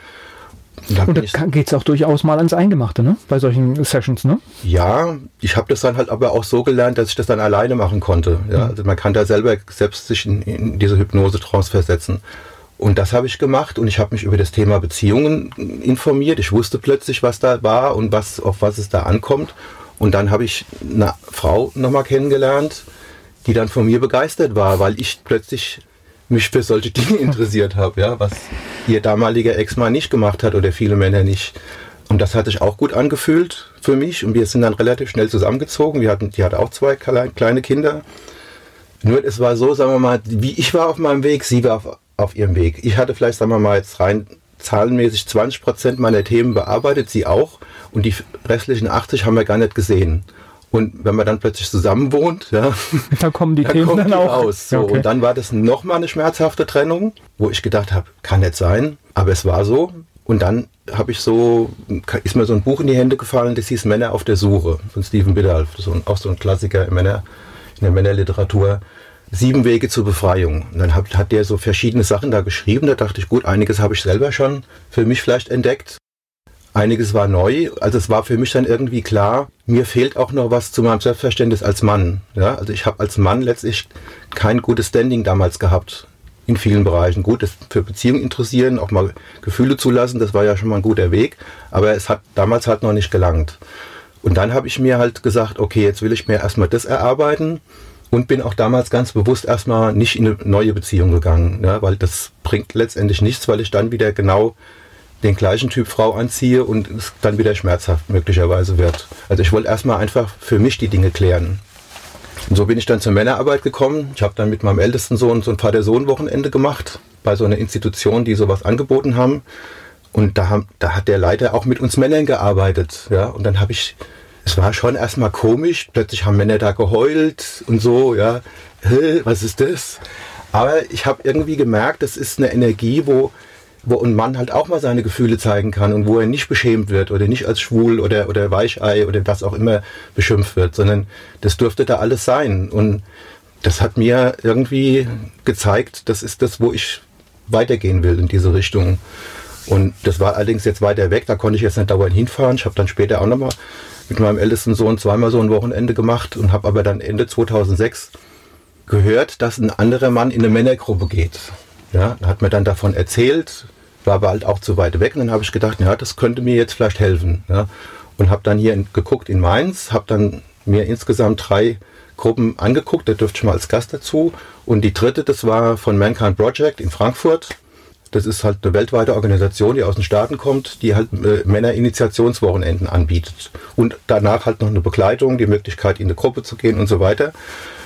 Da und da geht es auch durchaus mal ans Eingemachte, ne? Bei solchen Sessions, ne? Ja, ich habe das dann halt aber auch so gelernt, dass ich das dann alleine machen konnte. Ja? Mhm. Also man kann da selber selbst sich in, in diese Hypnose-Trance versetzen. Und das habe ich gemacht und ich habe mich über das Thema Beziehungen informiert. Ich wusste plötzlich, was da war und was, auf was es da ankommt. Und dann habe ich eine Frau nochmal kennengelernt, die dann von mir begeistert war, weil ich plötzlich mich für solche Dinge interessiert habe, ja, was ihr damaliger Ex-Mann nicht gemacht hat oder viele Männer nicht. Und das hat sich auch gut angefühlt für mich und wir sind dann relativ schnell zusammengezogen. Wir hatten, die hatte auch zwei kleine Kinder. Nur es war so, sagen wir mal, wie ich war auf meinem Weg, sie war auf, auf ihrem Weg. Ich hatte vielleicht, sagen wir mal, jetzt rein zahlenmäßig 20 Prozent meiner Themen bearbeitet, sie auch. Und die restlichen 80 haben wir gar nicht gesehen. Und wenn man dann plötzlich zusammen wohnt, ja, [laughs] da kommen die dann Themen dann auch raus. So. Okay. Und dann war das nochmal eine schmerzhafte Trennung, wo ich gedacht habe, kann nicht sein, aber es war so. Und dann habe ich so, ist mir so ein Buch in die Hände gefallen, das hieß Männer auf der Suche von Stephen Biddulph, so auch so ein Klassiker in, Männer, in der Männerliteratur. Sieben Wege zur Befreiung. Und dann hat, hat der so verschiedene Sachen da geschrieben. Da dachte ich, gut, einiges habe ich selber schon für mich vielleicht entdeckt. Einiges war neu, also es war für mich dann irgendwie klar, mir fehlt auch noch was zu meinem Selbstverständnis als Mann. Ja, also ich habe als Mann letztlich kein gutes Standing damals gehabt in vielen Bereichen. Gut, das für Beziehungen interessieren, auch mal Gefühle zulassen, das war ja schon mal ein guter Weg, aber es hat damals halt noch nicht gelangt. Und dann habe ich mir halt gesagt, okay, jetzt will ich mir erstmal das erarbeiten und bin auch damals ganz bewusst erstmal nicht in eine neue Beziehung gegangen, ja, weil das bringt letztendlich nichts, weil ich dann wieder genau den gleichen Typ Frau anziehe und es dann wieder schmerzhaft möglicherweise wird. Also ich wollte erstmal einfach für mich die Dinge klären. Und so bin ich dann zur Männerarbeit gekommen. Ich habe dann mit meinem ältesten Sohn so ein Vater-Sohn-Wochenende gemacht bei so einer Institution, die sowas angeboten haben. Und da, haben, da hat der Leiter auch mit uns Männern gearbeitet. Ja? Und dann habe ich, es war schon erstmal komisch, plötzlich haben Männer da geheult und so, ja, was ist das? Aber ich habe irgendwie gemerkt, das ist eine Energie, wo, wo ein Mann halt auch mal seine Gefühle zeigen kann und wo er nicht beschämt wird oder nicht als schwul oder, oder Weichei oder was auch immer beschimpft wird, sondern das durfte da alles sein. Und das hat mir irgendwie gezeigt, das ist das, wo ich weitergehen will in diese Richtung. Und das war allerdings jetzt weiter weg, da konnte ich jetzt nicht dauernd hinfahren. Ich habe dann später auch nochmal mit meinem ältesten Sohn zweimal so ein Wochenende gemacht und habe aber dann Ende 2006 gehört, dass ein anderer Mann in eine Männergruppe geht. Ja, hat mir dann davon erzählt, war aber halt auch zu weit weg und dann habe ich gedacht, ja, das könnte mir jetzt vielleicht helfen. Ja, und habe dann hier in, geguckt in Mainz, habe dann mir insgesamt drei Gruppen angeguckt, da dürfte ich mal als Gast dazu. Und die dritte, das war von Mankind Project in Frankfurt. Das ist halt eine weltweite Organisation, die aus den Staaten kommt, die halt äh, Männerinitiationswochenenden anbietet. Und danach halt noch eine Begleitung, die Möglichkeit, in eine Gruppe zu gehen und so weiter.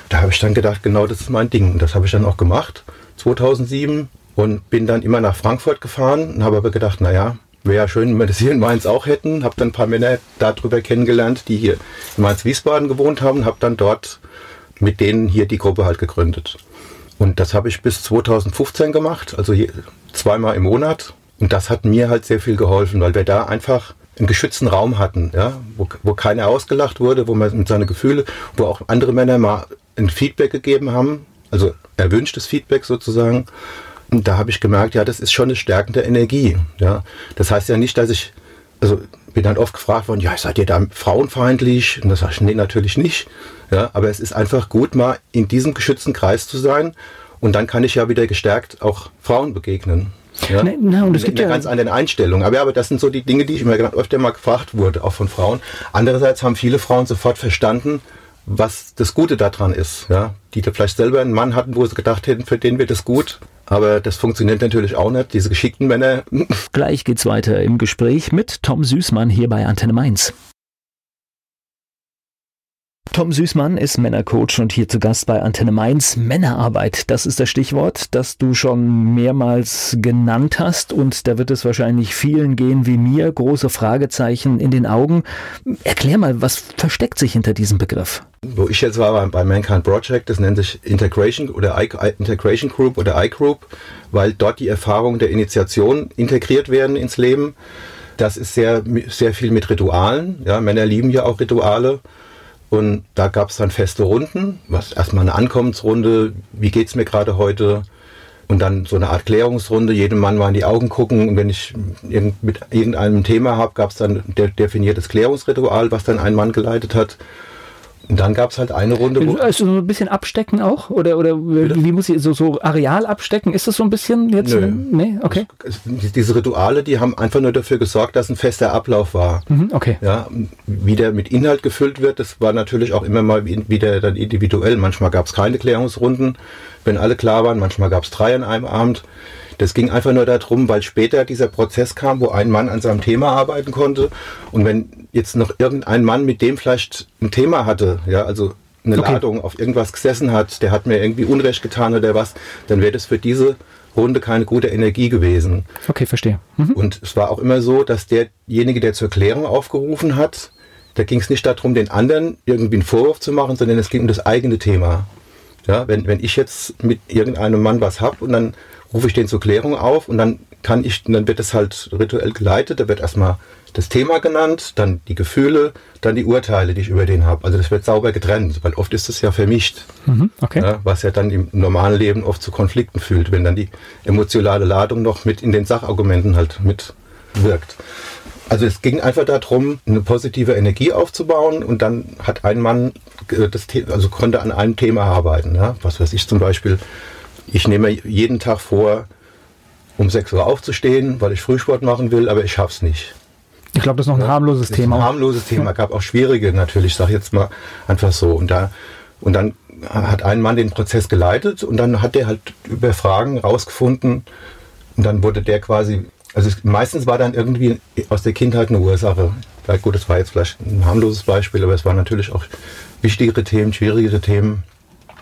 Da habe ich dann gedacht, genau das ist mein Ding. Und das habe ich dann auch gemacht, 2007. Und bin dann immer nach Frankfurt gefahren und habe aber gedacht, naja, wäre ja schön, wenn wir das hier in Mainz auch hätten. Habe dann ein paar Männer darüber kennengelernt, die hier in Mainz-Wiesbaden gewohnt haben. Habe dann dort mit denen hier die Gruppe halt gegründet. Und das habe ich bis 2015 gemacht, also zweimal im Monat. Und das hat mir halt sehr viel geholfen, weil wir da einfach einen geschützten Raum hatten, ja, wo, wo keiner ausgelacht wurde, wo man mit seinen Gefühle, wo auch andere Männer mal ein Feedback gegeben haben, also erwünschtes Feedback sozusagen. Und da habe ich gemerkt, ja, das ist schon eine stärkende Energie. Ja. Das heißt ja nicht, dass ich, also bin dann oft gefragt worden, ja, seid ihr da frauenfeindlich? Und das sage ich, nee, natürlich nicht. Ja, aber es ist einfach gut, mal in diesem geschützten Kreis zu sein. Und dann kann ich ja wieder gestärkt auch Frauen begegnen. Ja? Na, na, und es gibt eine ja ganz andere Einstellung. Aber, aber das sind so die Dinge, die ich immer öfter mal gefragt wurde, auch von Frauen. Andererseits haben viele Frauen sofort verstanden, was das Gute daran ist. Ja? Die da vielleicht selber einen Mann hatten, wo sie gedacht hätten, für den wird es gut. Aber das funktioniert natürlich auch nicht, diese geschickten Männer. [laughs] Gleich geht's weiter im Gespräch mit Tom Süßmann hier bei Antenne Mainz. Tom Süßmann ist Männercoach und hier zu Gast bei Antenne Mainz. Männerarbeit, das ist das Stichwort, das du schon mehrmals genannt hast und da wird es wahrscheinlich vielen gehen wie mir, große Fragezeichen in den Augen. Erklär mal, was versteckt sich hinter diesem Begriff? Wo ich jetzt war bei Mankind Project, das nennt sich Integration oder I, Integration Group oder I-Group, weil dort die Erfahrungen der Initiation integriert werden ins Leben. Das ist sehr, sehr viel mit Ritualen. Ja, Männer lieben ja auch Rituale. Und da gab es dann feste Runden, was erstmal eine Ankommensrunde, wie geht's mir gerade heute? Und dann so eine Art Klärungsrunde, jedem Mann mal in die Augen gucken. Und wenn ich mit irgendeinem Thema habe, gab es dann ein definiertes Klärungsritual, was dann ein Mann geleitet hat. Und dann gab es halt eine Runde. Wo also so ein bisschen abstecken auch? Oder, oder wie, wie muss ich so, so Areal abstecken? Ist das so ein bisschen jetzt? Nö. Nee, okay. Diese Rituale, die haben einfach nur dafür gesorgt, dass ein fester Ablauf war. Mhm, okay. Ja, wie der mit Inhalt gefüllt wird, das war natürlich auch immer mal wieder dann individuell. Manchmal gab es keine Klärungsrunden, wenn alle klar waren. Manchmal gab es drei an einem Abend. Das ging einfach nur darum, weil später dieser Prozess kam, wo ein Mann an seinem Thema arbeiten konnte. Und wenn jetzt noch irgendein Mann mit dem vielleicht ein Thema hatte, ja, also eine okay. Ladung auf irgendwas gesessen hat, der hat mir irgendwie Unrecht getan oder was, dann wäre das für diese Runde keine gute Energie gewesen. Okay, verstehe. Mhm. Und es war auch immer so, dass derjenige, der zur Klärung aufgerufen hat, da ging es nicht darum, den anderen irgendwie einen Vorwurf zu machen, sondern es ging um das eigene Thema. Ja, wenn, wenn ich jetzt mit irgendeinem Mann was habe und dann rufe ich den zur Klärung auf und dann kann ich, dann wird es halt rituell geleitet, da wird erstmal das Thema genannt, dann die Gefühle, dann die Urteile, die ich über den habe. Also das wird sauber getrennt, weil oft ist es ja vermischt, mhm, okay. ja, was ja dann im normalen Leben oft zu Konflikten führt, wenn dann die emotionale Ladung noch mit in den Sachargumenten halt mitwirkt. Also es ging einfach darum, eine positive Energie aufzubauen und dann hat ein Mann äh, das also konnte an einem Thema arbeiten. Ja? Was weiß ich zum Beispiel, ich nehme jeden Tag vor, um 6 Uhr aufzustehen, weil ich Frühsport machen will, aber ich schaff's nicht. Ich glaube, das ist noch ein harmloses Thema. Ein harmloses Thema, gab auch schwierige natürlich, sag jetzt mal einfach so. Und da und dann hat ein Mann den Prozess geleitet und dann hat der halt über Fragen rausgefunden und dann wurde der quasi, also es, meistens war dann irgendwie aus der Kindheit eine Ursache. Ja, gut, das war jetzt vielleicht ein harmloses Beispiel, aber es waren natürlich auch wichtigere Themen, schwierigere Themen.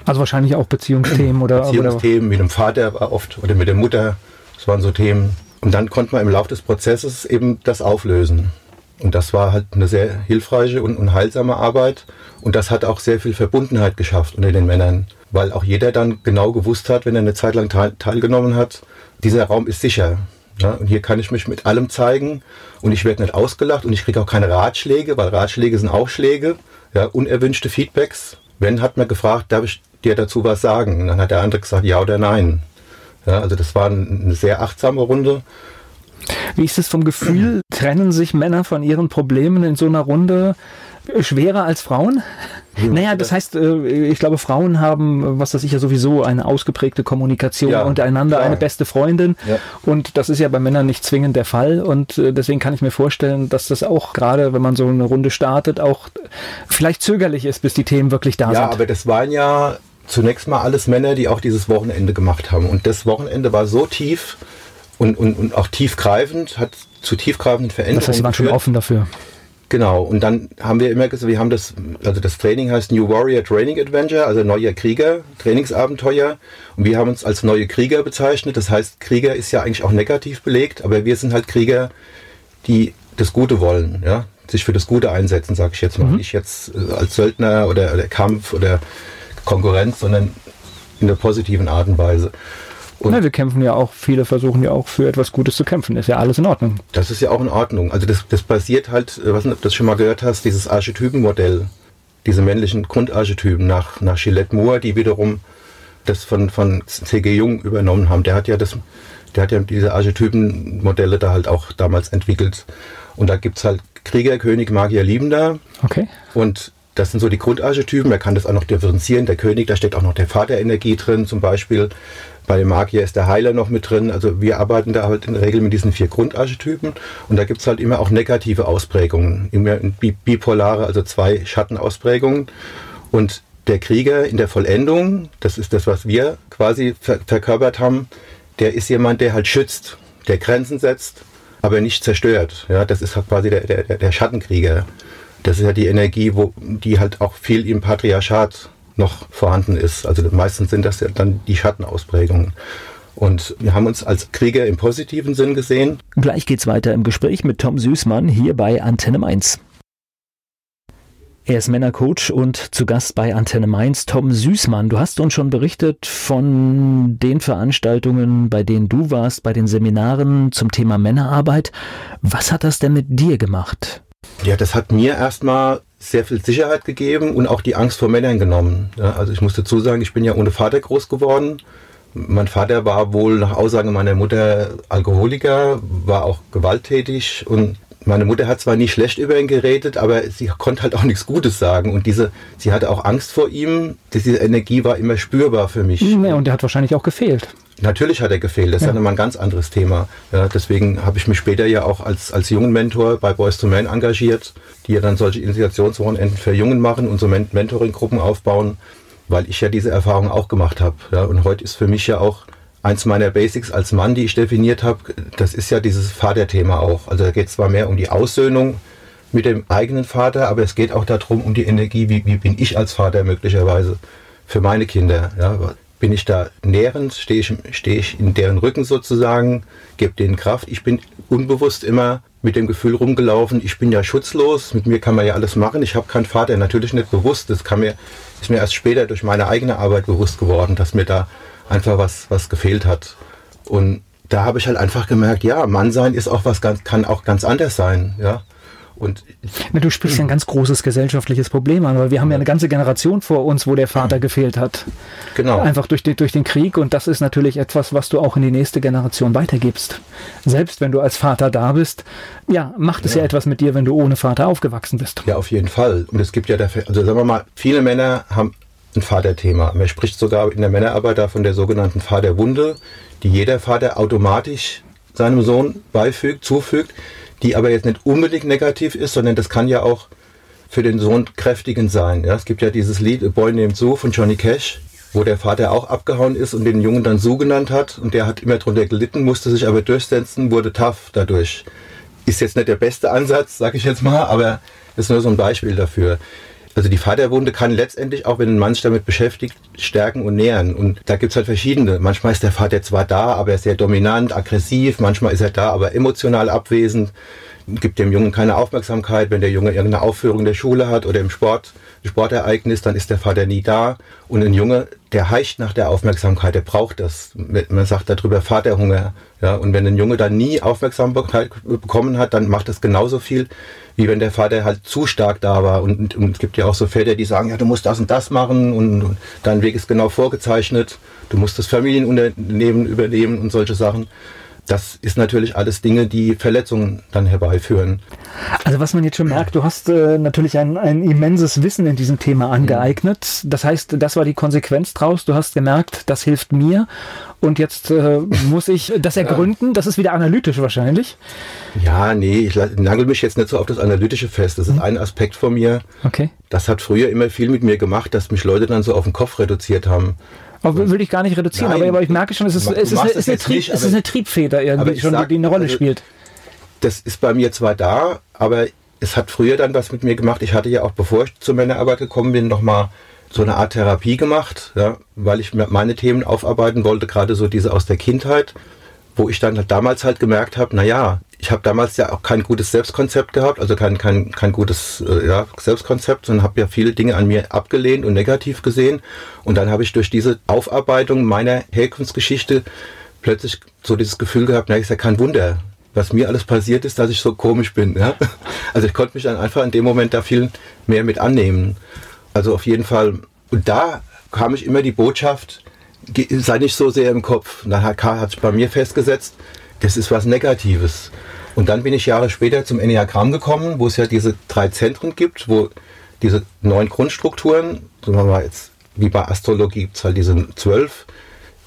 Also wahrscheinlich auch Beziehungsthemen oder Beziehungsthemen mit dem Vater oft oder mit der Mutter. Das waren so Themen. Und dann konnte man im Laufe des Prozesses eben das auflösen. Und das war halt eine sehr hilfreiche und, und heilsame Arbeit. Und das hat auch sehr viel Verbundenheit geschafft unter den Männern, weil auch jeder dann genau gewusst hat, wenn er eine Zeit lang teil, teilgenommen hat, dieser Raum ist sicher. Ja, und hier kann ich mich mit allem zeigen und ich werde nicht ausgelacht und ich kriege auch keine Ratschläge, weil Ratschläge sind auch Schläge, ja, unerwünschte Feedbacks. Wenn hat man gefragt, darf ich dir dazu was sagen? Und dann hat der andere gesagt, ja oder nein. Ja, also das war eine sehr achtsame Runde. Wie ist es vom Gefühl? Trennen sich Männer von ihren Problemen in so einer Runde schwerer als Frauen? Naja, das heißt, äh, ich glaube, Frauen haben, was das ich ja sowieso, eine ausgeprägte Kommunikation ja, untereinander, klar. eine beste Freundin. Ja. Und das ist ja bei Männern nicht zwingend der Fall. Und äh, deswegen kann ich mir vorstellen, dass das auch gerade, wenn man so eine Runde startet, auch vielleicht zögerlich ist, bis die Themen wirklich da ja, sind. Ja, aber das waren ja zunächst mal alles Männer, die auch dieses Wochenende gemacht haben. Und das Wochenende war so tief und, und, und auch tiefgreifend, hat zu tiefgreifenden Veränderungen. Das heißt, Sie waren schon offen dafür. Genau, und dann haben wir immer gesagt, wir haben das, also das Training heißt New Warrior Training Adventure, also neuer Krieger, Trainingsabenteuer. Und wir haben uns als neue Krieger bezeichnet. Das heißt, Krieger ist ja eigentlich auch negativ belegt, aber wir sind halt Krieger, die das Gute wollen, ja, sich für das Gute einsetzen, sage ich jetzt mal. Mhm. Nicht jetzt äh, als Söldner oder, oder Kampf oder Konkurrenz, sondern in der positiven Art und Weise. Und Na, wir kämpfen ja auch, viele versuchen ja auch für etwas Gutes zu kämpfen. Ist ja alles in Ordnung. Das ist ja auch in Ordnung. Also das, das basiert halt, äh, was ob du das schon mal gehört hast, dieses Archetypenmodell, diese männlichen Grundarchetypen nach, nach Gillette Moore, die wiederum das von, von C.G. Jung übernommen haben. Der hat ja das, der hat ja diese Archetypenmodelle da halt auch damals entwickelt. Und da gibt es halt Krieger, König, Magier, Liebender. Okay. Und das sind so die Grundarchetypen. Man kann das auch noch differenzieren. Der König, da steckt auch noch der Vaterenergie drin zum Beispiel. Bei dem Magier ist der Heiler noch mit drin. Also wir arbeiten da halt in der Regel mit diesen vier Grundarchetypen. Und da gibt es halt immer auch negative Ausprägungen. Immer bipolare, also zwei Schattenausprägungen. Und der Krieger in der Vollendung, das ist das, was wir quasi ver verkörpert haben, der ist jemand, der halt schützt, der Grenzen setzt, aber nicht zerstört. Ja, das ist halt quasi der, der, der Schattenkrieger. Das ist ja die Energie, wo, die halt auch viel im Patriarchat noch vorhanden ist. Also meistens sind das ja dann die Schattenausprägungen. Und wir haben uns als Krieger im positiven Sinn gesehen. Gleich geht's weiter im Gespräch mit Tom Süßmann hier bei Antenne Mainz. Er ist Männercoach und zu Gast bei Antenne Mainz, Tom Süßmann. Du hast uns schon berichtet von den Veranstaltungen, bei denen du warst, bei den Seminaren zum Thema Männerarbeit. Was hat das denn mit dir gemacht? Ja, das hat mir erstmal sehr viel Sicherheit gegeben und auch die Angst vor Männern genommen. Ja, also ich muss dazu sagen, ich bin ja ohne Vater groß geworden. Mein Vater war wohl nach Aussage meiner Mutter Alkoholiker, war auch gewalttätig und meine Mutter hat zwar nie schlecht über ihn geredet, aber sie konnte halt auch nichts Gutes sagen. Und diese, sie hatte auch Angst vor ihm. Diese Energie war immer spürbar für mich. Ja, und der hat wahrscheinlich auch gefehlt. Natürlich hat er gefehlt, das ja. ist ja nochmal ein ganz anderes Thema. Ja, deswegen habe ich mich später ja auch als, als jungen Mentor bei Boys to Men engagiert, die ja dann solche Initiationswochenenden für Jungen machen und so Mentoring-Gruppen aufbauen, weil ich ja diese Erfahrung auch gemacht habe. Ja, und heute ist für mich ja auch eins meiner Basics als Mann, die ich definiert habe, das ist ja dieses Vaterthema auch. Also da geht es zwar mehr um die Aussöhnung mit dem eigenen Vater, aber es geht auch darum, um die Energie, wie, wie bin ich als Vater möglicherweise für meine Kinder. Ja, bin ich da nährend, stehe ich, stehe ich in deren Rücken sozusagen, gebe denen Kraft. Ich bin unbewusst immer mit dem Gefühl rumgelaufen, ich bin ja schutzlos, mit mir kann man ja alles machen. Ich habe keinen Vater, natürlich nicht bewusst. Das kann mir, ist mir erst später durch meine eigene Arbeit bewusst geworden, dass mir da einfach was, was gefehlt hat. Und da habe ich halt einfach gemerkt, ja, Mann sein ist auch was ganz, kann auch ganz anders sein, ja. Und Na, du sprichst ja ein ganz großes gesellschaftliches Problem an, weil wir haben ja eine ganze Generation vor uns, wo der Vater gefehlt hat. Genau. Einfach durch den, durch den Krieg und das ist natürlich etwas, was du auch in die nächste Generation weitergibst. Selbst wenn du als Vater da bist, ja, macht es ja, ja etwas mit dir, wenn du ohne Vater aufgewachsen bist. Ja, auf jeden Fall. Und es gibt ja dafür, also sagen wir mal, viele Männer haben ein Vaterthema. Man spricht sogar in der Männerarbeit da von der sogenannten Vaterwunde, die jeder Vater automatisch seinem Sohn beifügt, zufügt die aber jetzt nicht unbedingt negativ ist, sondern das kann ja auch für den Sohn kräftigend sein. Ja, es gibt ja dieses Lied A Boy Named Sue von Johnny Cash, wo der Vater auch abgehauen ist und den Jungen dann Sue genannt hat und der hat immer drunter gelitten, musste sich aber durchsetzen, wurde tough dadurch. Ist jetzt nicht der beste Ansatz, sag ich jetzt mal, aber ist nur so ein Beispiel dafür. Also die Vaterwunde kann letztendlich, auch wenn ein Mann sich damit beschäftigt, stärken und nähren. Und da gibt's halt verschiedene. Manchmal ist der Vater zwar da, aber er ist sehr dominant, aggressiv. Manchmal ist er da, aber emotional abwesend. Gibt dem Jungen keine Aufmerksamkeit. Wenn der Junge irgendeine Aufführung in der Schule hat oder im Sport, Sportereignis, dann ist der Vater nie da. Und ein Junge, der heischt nach der Aufmerksamkeit, der braucht das. Man sagt darüber Vaterhunger. Ja, und wenn ein Junge dann nie Aufmerksamkeit bekommen hat, dann macht das genauso viel, wie wenn der Vater halt zu stark da war. Und, und es gibt ja auch so Väter, die sagen, ja, du musst das und das machen und dein Weg ist genau vorgezeichnet. Du musst das Familienunternehmen übernehmen und solche Sachen das ist natürlich alles Dinge, die Verletzungen dann herbeiführen. Also was man jetzt schon merkt, du hast äh, natürlich ein, ein immenses Wissen in diesem Thema angeeignet. Das heißt, das war die Konsequenz draus. Du hast gemerkt, das hilft mir und jetzt äh, [laughs] muss ich das ergründen. Das ist wieder analytisch wahrscheinlich. Ja, nee, ich nagel mich jetzt nicht so auf das Analytische fest. Das ist mhm. ein Aspekt von mir. Okay. Das hat früher immer viel mit mir gemacht, dass mich Leute dann so auf den Kopf reduziert haben. Aber will ich gar nicht reduzieren, Nein, aber, ich merke schon, es ist, es ist, eine, ist eine, Trieb, nicht, es ist eine Triebfeder irgendwie schon, sag, die eine Rolle also, spielt. Das ist bei mir zwar da, aber es hat früher dann was mit mir gemacht. Ich hatte ja auch, bevor ich zur Männerarbeit gekommen bin, nochmal so eine Art Therapie gemacht, ja, weil ich meine Themen aufarbeiten wollte, gerade so diese aus der Kindheit, wo ich dann damals halt gemerkt habe, naja, ich habe damals ja auch kein gutes Selbstkonzept gehabt, also kein, kein, kein gutes äh, ja, Selbstkonzept, sondern habe ja viele Dinge an mir abgelehnt und negativ gesehen. Und dann habe ich durch diese Aufarbeitung meiner Herkunftsgeschichte plötzlich so dieses Gefühl gehabt, na, ist ja kein Wunder, was mir alles passiert ist, dass ich so komisch bin. Ja? [laughs] Also ich konnte mich dann einfach in dem Moment da viel mehr mit annehmen. Also auf jeden Fall, und da kam ich immer die Botschaft, sei nicht so sehr im Kopf. Und dann hat, sich bei mir festgesetzt, das ist was Negatives. Und dann bin ich Jahre später zum Enneagramm gekommen, wo es ja diese drei Zentren gibt, wo diese neun Grundstrukturen, sagen wir mal jetzt, wie bei Astrologie gibt es halt diese zwölf,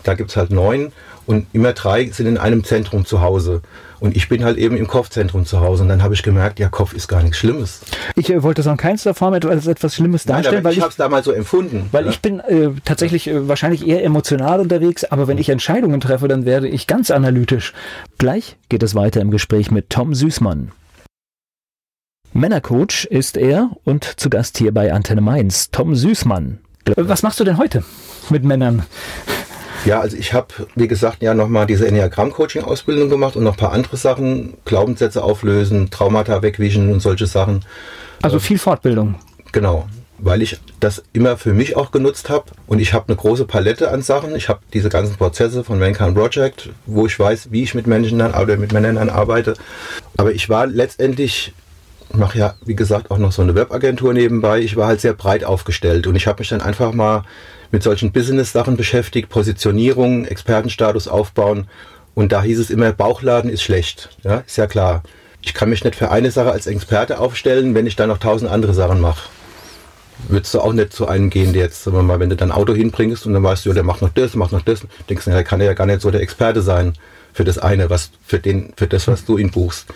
da gibt es halt neun und immer drei sind in einem Zentrum zu Hause. Und ich bin halt eben im Kopfzentrum zu Hause. Und dann habe ich gemerkt, ja, Kopf ist gar nichts Schlimmes. Ich äh, wollte es in keinster Form als etwas Schlimmes darstellen. Nein, weil ich, ich habe es damals so empfunden. Weil ja. ich bin äh, tatsächlich äh, wahrscheinlich eher emotional unterwegs, aber wenn ich Entscheidungen treffe, dann werde ich ganz analytisch. Gleich geht es weiter im Gespräch mit Tom Süßmann. Männercoach ist er und zu Gast hier bei Antenne Mainz, Tom Süßmann. Was machst du denn heute mit Männern? Ja, also ich habe, wie gesagt, ja nochmal diese Enneagramm-Coaching-Ausbildung gemacht und noch ein paar andere Sachen, Glaubenssätze auflösen, Traumata wegwischen und solche Sachen. Also viel Fortbildung. Genau, weil ich das immer für mich auch genutzt habe und ich habe eine große Palette an Sachen. Ich habe diese ganzen Prozesse von Mankind Project, wo ich weiß, wie ich mit Menschen dann oder mit Männern dann arbeite. Aber ich war letztendlich ich mache ja, wie gesagt, auch noch so eine Webagentur nebenbei. Ich war halt sehr breit aufgestellt und ich habe mich dann einfach mal mit solchen Business-Sachen beschäftigt, Positionierung, Expertenstatus aufbauen. Und da hieß es immer, Bauchladen ist schlecht. Ja, ist ja klar. Ich kann mich nicht für eine Sache als Experte aufstellen, wenn ich dann noch tausend andere Sachen mache. Würdest du auch nicht zu einem gehen, der jetzt, sagen wir mal, wenn du dein Auto hinbringst und dann weißt du, der macht noch das, macht noch das, denkst du, der kann ja gar nicht so der Experte sein für das eine, was, für den, für das, was du ihn buchst.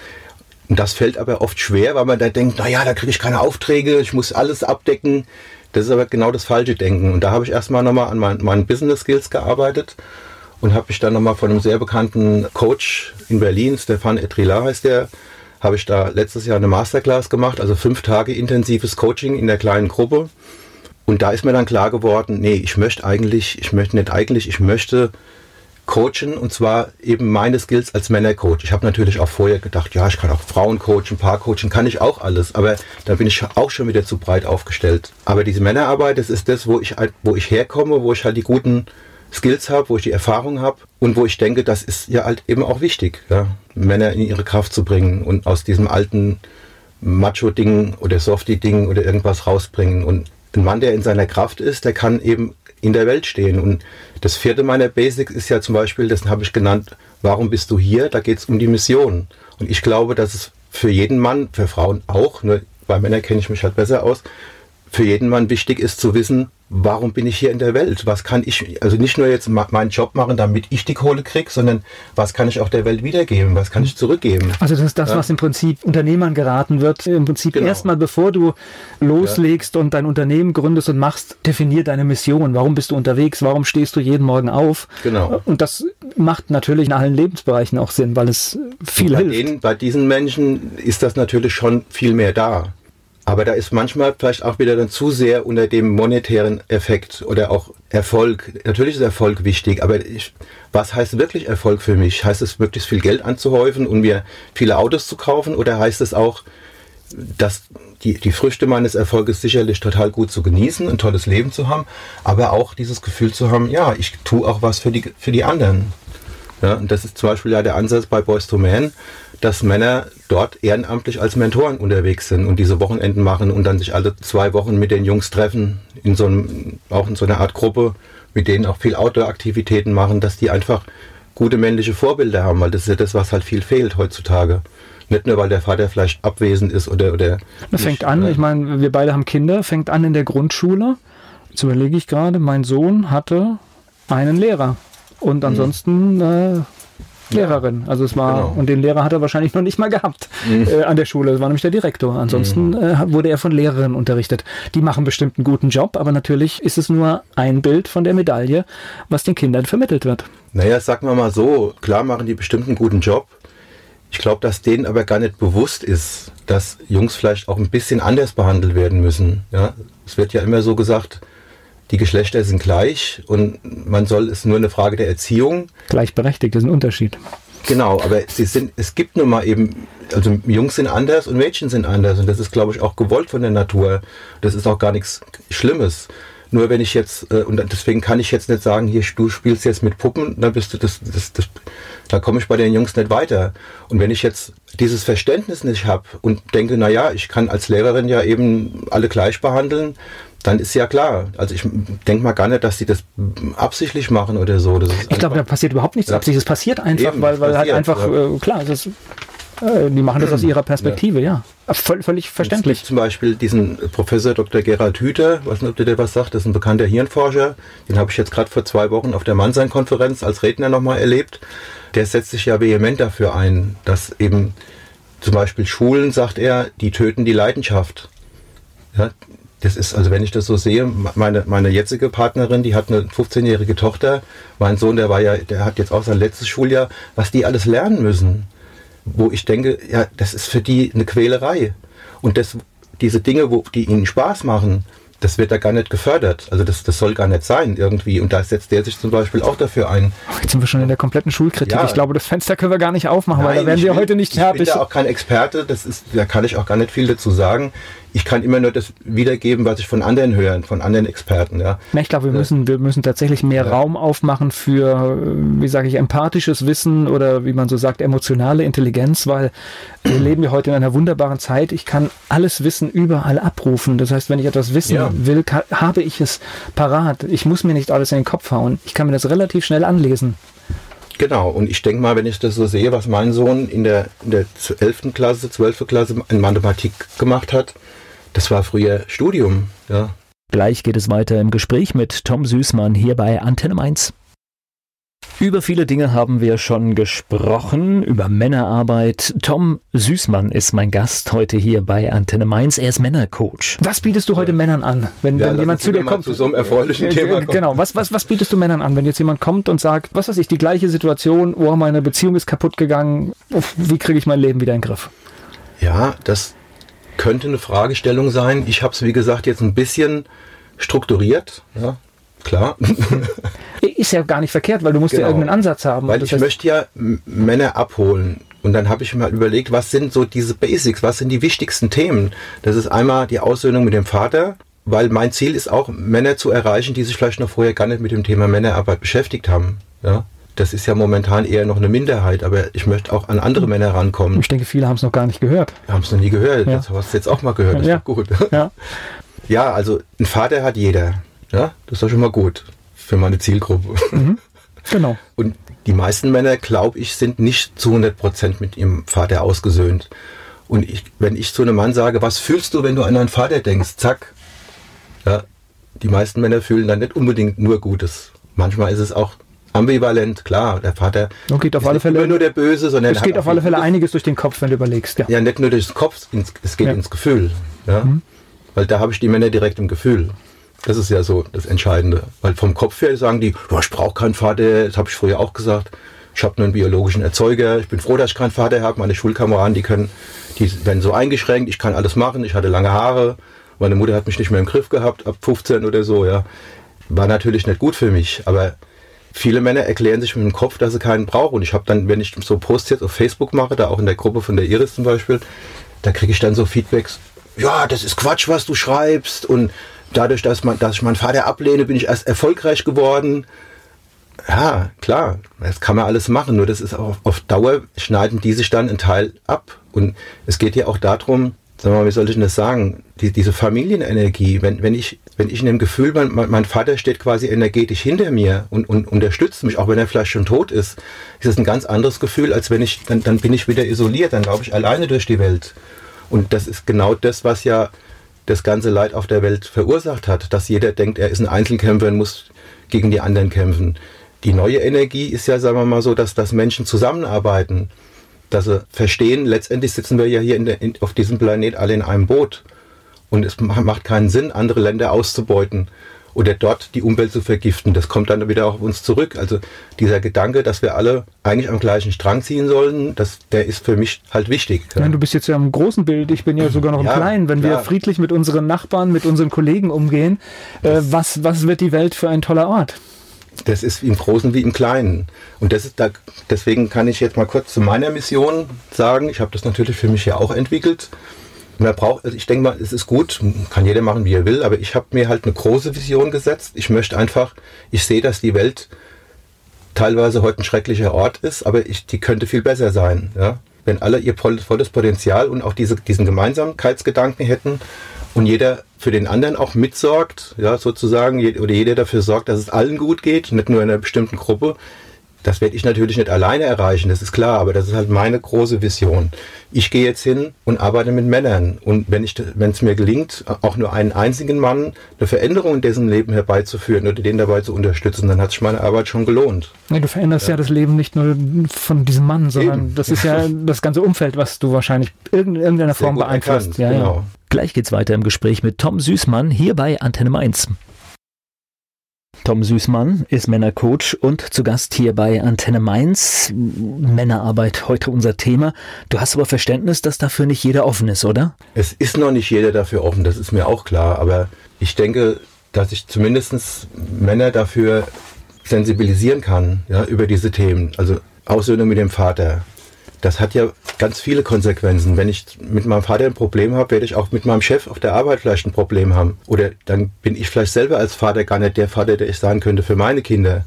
Und das fällt aber oft schwer, weil man da denkt, naja, da kriege ich keine Aufträge, ich muss alles abdecken. Das ist aber genau das falsche Denken. Und da habe ich erstmal nochmal an meinen, meinen Business Skills gearbeitet und habe mich dann nochmal von einem sehr bekannten Coach in Berlin, Stefan Etrila heißt der, habe ich da letztes Jahr eine Masterclass gemacht, also fünf Tage intensives Coaching in der kleinen Gruppe. Und da ist mir dann klar geworden, nee, ich möchte eigentlich, ich möchte nicht eigentlich, ich möchte coachen und zwar eben meine Skills als Männercoach. Ich habe natürlich auch vorher gedacht, ja, ich kann auch Frauen coachen, Paar coachen, kann ich auch alles, aber da bin ich auch schon wieder zu breit aufgestellt. Aber diese Männerarbeit, das ist das, wo ich, halt, wo ich herkomme, wo ich halt die guten Skills habe, wo ich die Erfahrung habe und wo ich denke, das ist ja halt eben auch wichtig, ja, Männer in ihre Kraft zu bringen und aus diesem alten Macho-Ding oder Softie-Ding oder irgendwas rausbringen. Und ein Mann, der in seiner Kraft ist, der kann eben in der Welt stehen. Und das vierte meiner Basics ist ja zum Beispiel, das habe ich genannt, warum bist du hier? Da geht es um die Mission. Und ich glaube, dass es für jeden Mann, für Frauen auch, nur bei Männern kenne ich mich halt besser aus, für jeden Mann wichtig ist zu wissen, warum bin ich hier in der Welt? Was kann ich, also nicht nur jetzt meinen Job machen, damit ich die Kohle kriege, sondern was kann ich auch der Welt wiedergeben? Was kann ich zurückgeben? Also das ist das, ja? was im Prinzip Unternehmern geraten wird. Im Prinzip genau. erstmal, bevor du loslegst ja. und dein Unternehmen gründest und machst, definier deine Mission. Warum bist du unterwegs? Warum stehst du jeden Morgen auf? Genau. Und das macht natürlich in allen Lebensbereichen auch Sinn, weil es viel bei hilft. Denen, bei diesen Menschen ist das natürlich schon viel mehr da. Aber da ist manchmal vielleicht auch wieder dann zu sehr unter dem monetären Effekt oder auch Erfolg. Natürlich ist Erfolg wichtig, aber ich, was heißt wirklich Erfolg für mich? Heißt es möglichst viel Geld anzuhäufen und mir viele Autos zu kaufen oder heißt es auch, dass die, die Früchte meines Erfolges sicherlich total gut zu genießen, ein tolles Leben zu haben, aber auch dieses Gefühl zu haben, ja, ich tue auch was für die, für die anderen. Ja, und das ist zum Beispiel ja der Ansatz bei Boys to Men, dass Männer dort ehrenamtlich als Mentoren unterwegs sind und diese Wochenenden machen und dann sich alle zwei Wochen mit den Jungs treffen, in so einem, auch in so einer Art Gruppe, mit denen auch viel Outdoor-Aktivitäten machen, dass die einfach gute männliche Vorbilder haben, weil das ist ja das, was halt viel fehlt heutzutage. Nicht nur, weil der Vater vielleicht abwesend ist oder. oder das fängt an, ich meine, wir beide haben Kinder, fängt an in der Grundschule. Jetzt überlege ich gerade, mein Sohn hatte einen Lehrer und mhm. ansonsten äh, Lehrerin. Also es war, genau. und den Lehrer hat er wahrscheinlich noch nicht mal gehabt mhm. äh, an der Schule. Das war nämlich der Direktor. Ansonsten mhm. äh, wurde er von Lehrerinnen unterrichtet. Die machen bestimmt einen guten Job, aber natürlich ist es nur ein Bild von der Medaille, was den Kindern vermittelt wird. Naja, sagen wir mal so, klar machen die bestimmt einen guten Job. Ich glaube, dass denen aber gar nicht bewusst ist, dass Jungs vielleicht auch ein bisschen anders behandelt werden müssen. Ja? Es wird ja immer so gesagt, die Geschlechter sind gleich und man soll, es nur eine Frage der Erziehung. Gleichberechtigt, das ist ein Unterschied. Genau, aber sie sind, es gibt nun mal eben, also Jungs sind anders und Mädchen sind anders und das ist, glaube ich, auch gewollt von der Natur. Das ist auch gar nichts Schlimmes. Nur wenn ich jetzt, äh, und deswegen kann ich jetzt nicht sagen, hier, du spielst jetzt mit Puppen, dann bist du das, das, das da komme ich bei den Jungs nicht weiter. Und wenn ich jetzt dieses Verständnis nicht habe und denke, na ja, ich kann als Lehrerin ja eben alle gleich behandeln, dann ist ja klar. Also ich denke mal gar nicht, dass sie das absichtlich machen oder so. ich glaube, da passiert überhaupt nichts absichtlich. Es passiert einfach, Eben, weil, weil halt passiert, halt einfach, ja. äh, klar, das, äh, die machen das aus ihrer Perspektive, ja. ja. Voll, völlig verständlich. Zum Beispiel diesen Professor Dr. Gerald Hüther, weiß nicht, ob der was sagt, das ist ein bekannter Hirnforscher. Den habe ich jetzt gerade vor zwei Wochen auf der Mannsein-Konferenz als Redner nochmal erlebt. Der setzt sich ja vehement dafür ein, dass eben zum Beispiel Schulen, sagt er, die töten die Leidenschaft. Ja, das ist, also wenn ich das so sehe, meine, meine jetzige Partnerin, die hat eine 15-jährige Tochter, mein Sohn, der war ja, der hat jetzt auch sein letztes Schuljahr, was die alles lernen müssen. Wo ich denke, ja, das ist für die eine Quälerei. Und das, diese Dinge, wo, die ihnen Spaß machen, das wird da gar nicht gefördert. Also das, das soll gar nicht sein irgendwie. Und da setzt der sich zum Beispiel auch dafür ein. Jetzt sind wir schon in der kompletten Schulkritik. Ja. Ich glaube, das Fenster können wir gar nicht aufmachen, Nein, weil da werden wir heute nicht fertig. Ich bin da auch kein Experte, das ist, da kann ich auch gar nicht viel dazu sagen ich kann immer nur das wiedergeben, was ich von anderen höre, von anderen Experten. Ja. Ich glaube, wir müssen, wir müssen tatsächlich mehr ja. Raum aufmachen für, wie sage ich, empathisches Wissen oder wie man so sagt, emotionale Intelligenz, weil wir leben ja heute in einer wunderbaren Zeit. Ich kann alles Wissen überall abrufen. Das heißt, wenn ich etwas wissen ja. will, kann, habe ich es parat. Ich muss mir nicht alles in den Kopf hauen. Ich kann mir das relativ schnell anlesen. Genau, und ich denke mal, wenn ich das so sehe, was mein Sohn in der, in der 11. Klasse, 12. Klasse in Mathematik gemacht hat, das war früher Studium, ja. Gleich geht es weiter im Gespräch mit Tom Süßmann hier bei Antenne Mainz. Über viele Dinge haben wir schon gesprochen, über Männerarbeit. Tom Süßmann ist mein Gast heute hier bei Antenne Mainz. Er ist Männercoach. Was bietest du heute Männern an, wenn, ja, wenn jemand zu dir kommt? Zu so einem erfreulichen Thema kommt. Genau, was, was, was bietest du Männern an, wenn jetzt jemand kommt und sagt, was weiß ich, die gleiche Situation, oh, meine Beziehung ist kaputt gegangen, wie kriege ich mein Leben wieder in den Griff? Ja, das, könnte eine Fragestellung sein. Ich habe es, wie gesagt, jetzt ein bisschen strukturiert. Ja, klar. [laughs] Ist ja gar nicht verkehrt, weil du musst genau. ja irgendeinen Ansatz haben. Weil ich heißt, möchte ja Männer abholen. Und dann habe ich mir überlegt, was sind so diese Basics, was sind die wichtigsten Themen? Das ist einmal die Aussöhnung mit dem Vater, weil mein Ziel ist auch, Männer zu erreichen, die sich vielleicht noch vorher gar nicht mit dem Thema Männerarbeit beschäftigt haben. Ja? Das ist ja momentan eher noch eine Minderheit, aber ich möchte auch an andere Männer rankommen. Ich denke, viele haben es noch gar nicht gehört. Haben es noch nie gehört. Ja. Das hast du jetzt auch mal gehört. Das ja. ist gut. Ja. ja, also ein Vater hat jeder. Ja, das ist doch schon mal gut für meine Zielgruppe. Mhm. Genau. [laughs] Und die meisten Männer, glaube ich, sind nicht zu 100 Prozent mit ihrem Vater ausgesöhnt. Und ich, wenn ich zu einem Mann sage, was fühlst du, wenn du an deinen Vater denkst? Zack. Ja, die meisten Männer fühlen dann nicht unbedingt nur Gutes. Manchmal ist es auch ambivalent, klar. Der Vater no, geht auf alle Fälle, immer nur der Böse, sondern es geht auf alle Fälle einiges durch den Kopf, wenn du überlegst. Ja, ja nicht nur durch den Kopf, es geht ja. ins Gefühl. Ja? Mhm. Weil da habe ich die Männer direkt im Gefühl. Das ist ja so das Entscheidende. Weil vom Kopf her sagen die, oh, ich brauche keinen Vater, das habe ich früher auch gesagt. ich habe nur einen biologischen Erzeuger, ich bin froh, dass ich keinen Vater habe, meine Schulkameraden, die können, die werden so eingeschränkt, ich kann alles machen, ich hatte lange Haare, meine Mutter hat mich nicht mehr im Griff gehabt, ab 15 oder so, ja. War natürlich nicht gut für mich, aber viele Männer erklären sich mit dem Kopf, dass sie keinen brauchen. Und ich habe dann, wenn ich so Posts jetzt auf Facebook mache, da auch in der Gruppe von der Iris zum Beispiel, da kriege ich dann so Feedbacks, ja, das ist Quatsch, was du schreibst und dadurch, dass, man, dass ich meinen Vater ablehne, bin ich erst erfolgreich geworden. Ja, klar, das kann man alles machen, nur das ist auch auf Dauer, schneiden die sich dann einen Teil ab. Und es geht ja auch darum, sagen mal, wie soll ich denn das sagen, die, diese Familienenergie, wenn, wenn, ich, wenn ich in dem Gefühl, mein, mein Vater steht quasi energetisch hinter mir und, und unterstützt mich, auch wenn er vielleicht schon tot ist, ist das ein ganz anderes Gefühl, als wenn ich, dann, dann bin ich wieder isoliert, dann laufe ich alleine durch die Welt. Und das ist genau das, was ja das ganze Leid auf der Welt verursacht hat, dass jeder denkt, er ist ein Einzelkämpfer und muss gegen die anderen kämpfen. Die neue Energie ist ja, sagen wir mal so, dass, dass Menschen zusammenarbeiten, dass sie verstehen, letztendlich sitzen wir ja hier in der, in, auf diesem Planet alle in einem Boot. Und es macht keinen Sinn, andere Länder auszubeuten oder dort die Umwelt zu vergiften. Das kommt dann wieder auf uns zurück. Also dieser Gedanke, dass wir alle eigentlich am gleichen Strang ziehen sollen, das, der ist für mich halt wichtig. Ja. du bist jetzt ja im großen Bild, ich bin ja sogar noch im ja, Kleinen. Wenn klar. wir friedlich mit unseren Nachbarn, mit unseren Kollegen umgehen, äh, was, was wird die Welt für ein toller Ort? Das ist im Großen wie im Kleinen. Und das ist da, deswegen kann ich jetzt mal kurz zu meiner Mission sagen. Ich habe das natürlich für mich ja auch entwickelt. Man braucht, also ich denke mal, es ist gut, kann jeder machen, wie er will, aber ich habe mir halt eine große Vision gesetzt. Ich möchte einfach, ich sehe, dass die Welt teilweise heute ein schrecklicher Ort ist, aber ich, die könnte viel besser sein. Ja? Wenn alle ihr volles Potenzial und auch diese, diesen Gemeinsamkeitsgedanken hätten und jeder für den anderen auch mitsorgt, ja, sozusagen, oder jeder dafür sorgt, dass es allen gut geht, nicht nur in einer bestimmten Gruppe, das werde ich natürlich nicht alleine erreichen, das ist klar, aber das ist halt meine große Vision. Ich gehe jetzt hin und arbeite mit Männern. Und wenn, ich, wenn es mir gelingt, auch nur einen einzigen Mann eine Veränderung in dessen Leben herbeizuführen oder den dabei zu unterstützen, dann hat sich meine Arbeit schon gelohnt. Nee, du veränderst ja. ja. das Leben nicht nur von diesem Mann, sondern Eben. das ist ja [laughs] das ganze Umfeld, was du wahrscheinlich in irgendeiner Sehr Form beeinflusst. Ja, genau. Ja. Gleich geht's weiter im Gespräch mit Tom Süßmann hier bei Antenne Mainz. Tom Süßmann ist Männercoach und zu Gast hier bei Antenne Mainz. Männerarbeit heute unser Thema. Du hast aber Verständnis, dass dafür nicht jeder offen ist, oder? Es ist noch nicht jeder dafür offen, das ist mir auch klar. Aber ich denke, dass ich zumindest Männer dafür sensibilisieren kann, ja, über diese Themen. Also Aussöhnung mit dem Vater, das hat ja ganz viele Konsequenzen. Wenn ich mit meinem Vater ein Problem habe, werde ich auch mit meinem Chef auf der Arbeit vielleicht ein Problem haben. Oder dann bin ich vielleicht selber als Vater gar nicht der Vater, der ich sein könnte für meine Kinder.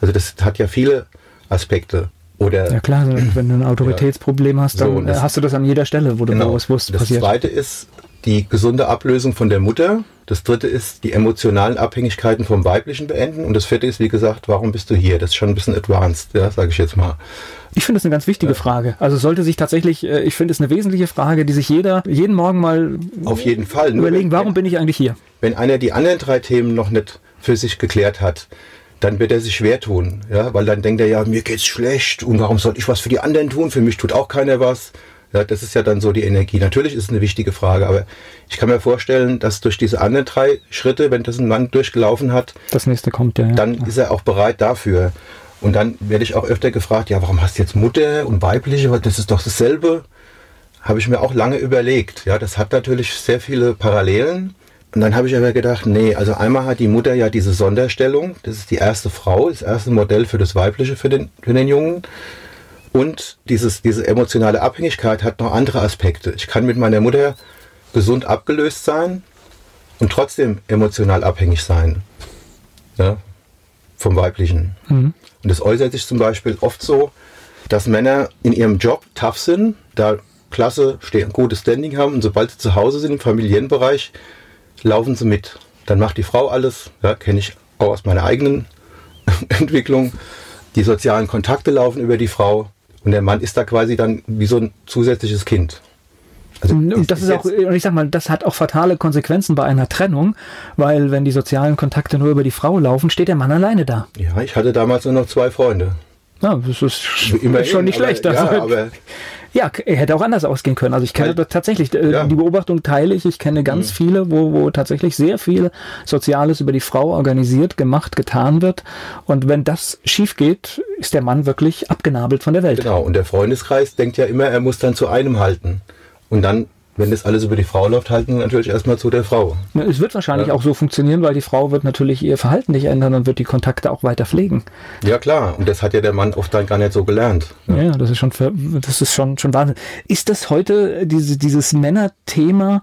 Also das hat ja viele Aspekte. Oder, ja klar, wenn du ein Autoritätsproblem ja, hast, dann so, das, hast du das an jeder Stelle, wo du genau, bewusst passiert. Das zweite ist die gesunde Ablösung von der Mutter. Das dritte ist die emotionalen Abhängigkeiten vom Weiblichen beenden. Und das vierte ist, wie gesagt, warum bist du hier? Das ist schon ein bisschen advanced, ja, sage ich jetzt mal. Ich finde es eine ganz wichtige ja. Frage. Also sollte sich tatsächlich, äh, ich finde es eine wesentliche Frage, die sich jeder jeden Morgen mal auf jeden Fall überlegen, warum wenn, bin ich eigentlich hier? Wenn einer die anderen drei Themen noch nicht für sich geklärt hat, dann wird er sich schwer tun, ja, weil dann denkt er ja, mir geht's schlecht und warum soll ich was für die anderen tun? Für mich tut auch keiner was. Ja, das ist ja dann so die Energie. Natürlich ist es eine wichtige Frage, aber ich kann mir vorstellen, dass durch diese anderen drei Schritte, wenn das ein Mann durchgelaufen hat, das nächste kommt ja, ja. dann ist er auch bereit dafür. Und dann werde ich auch öfter gefragt, ja, warum hast du jetzt Mutter und weibliche? Das ist doch dasselbe. Habe ich mir auch lange überlegt. Ja, das hat natürlich sehr viele Parallelen. Und dann habe ich aber gedacht, nee, also einmal hat die Mutter ja diese Sonderstellung. Das ist die erste Frau, das erste Modell für das Weibliche für den, für den Jungen. Und dieses, diese emotionale Abhängigkeit hat noch andere Aspekte. Ich kann mit meiner Mutter gesund abgelöst sein und trotzdem emotional abhängig sein. Ja, vom Weiblichen. Mhm. Und das äußert sich zum Beispiel oft so, dass Männer in ihrem Job tough sind, da klasse, ein gutes Standing haben und sobald sie zu Hause sind im Familienbereich, laufen sie mit. Dann macht die Frau alles, ja, kenne ich auch aus meiner eigenen [laughs] Entwicklung. Die sozialen Kontakte laufen über die Frau und der Mann ist da quasi dann wie so ein zusätzliches Kind. Also und das ist auch, und ich sag mal, das hat auch fatale Konsequenzen bei einer Trennung, weil wenn die sozialen Kontakte nur über die Frau laufen, steht der Mann alleine da. Ja, ich hatte damals nur noch zwei Freunde. Ja, das ist Immerhin, schon nicht schlecht. Aber, ja, [laughs] aber Ja, er hätte auch anders ausgehen können. Also ich kenne Weil, tatsächlich, äh, ja. die Beobachtung teile ich. Ich kenne ganz mhm. viele, wo, wo tatsächlich sehr viel Soziales über die Frau organisiert, gemacht, getan wird. Und wenn das schief geht, ist der Mann wirklich abgenabelt von der Welt. Genau, und der Freundeskreis denkt ja immer, er muss dann zu einem halten. Und dann wenn das alles über die Frau läuft, halten natürlich erstmal zu der Frau. Es wird wahrscheinlich ja. auch so funktionieren, weil die Frau wird natürlich ihr Verhalten nicht ändern und wird die Kontakte auch weiter pflegen. Ja klar, und das hat ja der Mann oft dann gar nicht so gelernt. Ja, ja das ist schon, das ist schon, schon Wahnsinn. Ist das heute diese, dieses Männerthema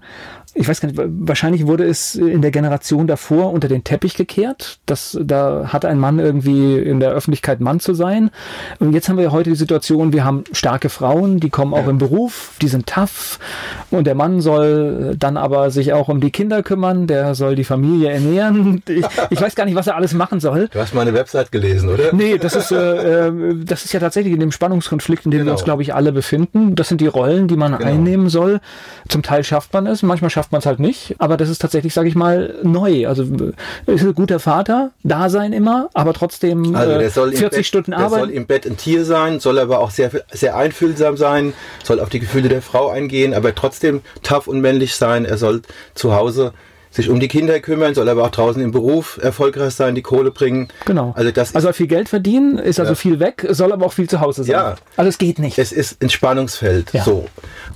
ich weiß gar nicht, wahrscheinlich wurde es in der Generation davor unter den Teppich gekehrt. Das, da hat ein Mann irgendwie in der Öffentlichkeit Mann zu sein. Und jetzt haben wir heute die Situation, wir haben starke Frauen, die kommen auch ja. im Beruf, die sind tough. Und der Mann soll dann aber sich auch um die Kinder kümmern, der soll die Familie ernähren. [laughs] Ich, ich weiß gar nicht, was er alles machen soll. Du hast meine Website gelesen, oder? Nee, das ist, äh, äh das ist ja tatsächlich in dem Spannungskonflikt, in dem genau. wir uns, glaube ich, alle befinden. Das sind die Rollen, die man genau. einnehmen soll. Zum Teil schafft man es, manchmal schafft schafft man es halt nicht. Aber das ist tatsächlich, sage ich mal, neu. Also ist ein guter Vater, da sein immer, aber trotzdem also der soll 40 Bett, Stunden Arbeit. Der soll im Bett ein Tier sein, soll aber auch sehr, sehr einfühlsam sein, soll auf die Gefühle der Frau eingehen, aber trotzdem tough und männlich sein. Er soll zu Hause sich um die Kinder kümmern, soll aber auch draußen im Beruf erfolgreich sein, die Kohle bringen. Genau. Also das also viel Geld verdienen, ist also viel weg, soll aber auch viel zu Hause sein. Ja. Also es geht nicht. Es ist ein Spannungsfeld. Ja. So.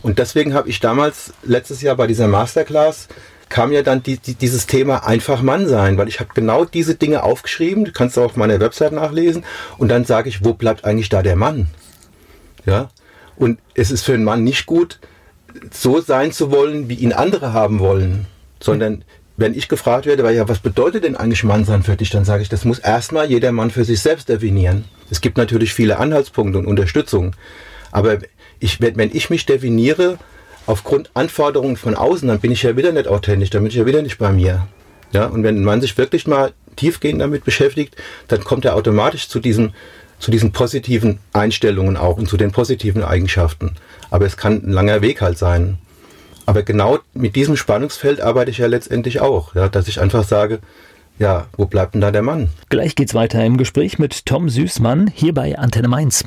Und deswegen habe ich damals letztes Jahr bei dieser Masterclass kam ja dann die, die, dieses Thema einfach Mann sein, weil ich habe genau diese Dinge aufgeschrieben, du kannst du auf meiner Website nachlesen und dann sage ich, wo bleibt eigentlich da der Mann? Ja. Und es ist für einen Mann nicht gut, so sein zu wollen, wie ihn andere haben wollen sondern wenn ich gefragt werde, weil ja, was bedeutet denn eigentlich Mannsein für dich, dann sage ich, das muss erstmal jeder Mann für sich selbst definieren. Es gibt natürlich viele Anhaltspunkte und Unterstützung, aber ich, wenn ich mich definiere aufgrund Anforderungen von außen, dann bin ich ja wieder nicht authentisch, dann bin ich ja wieder nicht bei mir. Ja, und wenn man sich wirklich mal tiefgehend damit beschäftigt, dann kommt er automatisch zu diesen, zu diesen positiven Einstellungen auch und zu den positiven Eigenschaften. Aber es kann ein langer Weg halt sein. Aber genau mit diesem Spannungsfeld arbeite ich ja letztendlich auch, ja, dass ich einfach sage, ja, wo bleibt denn da der Mann? Gleich geht's weiter im Gespräch mit Tom Süßmann hier bei Antenne Mainz.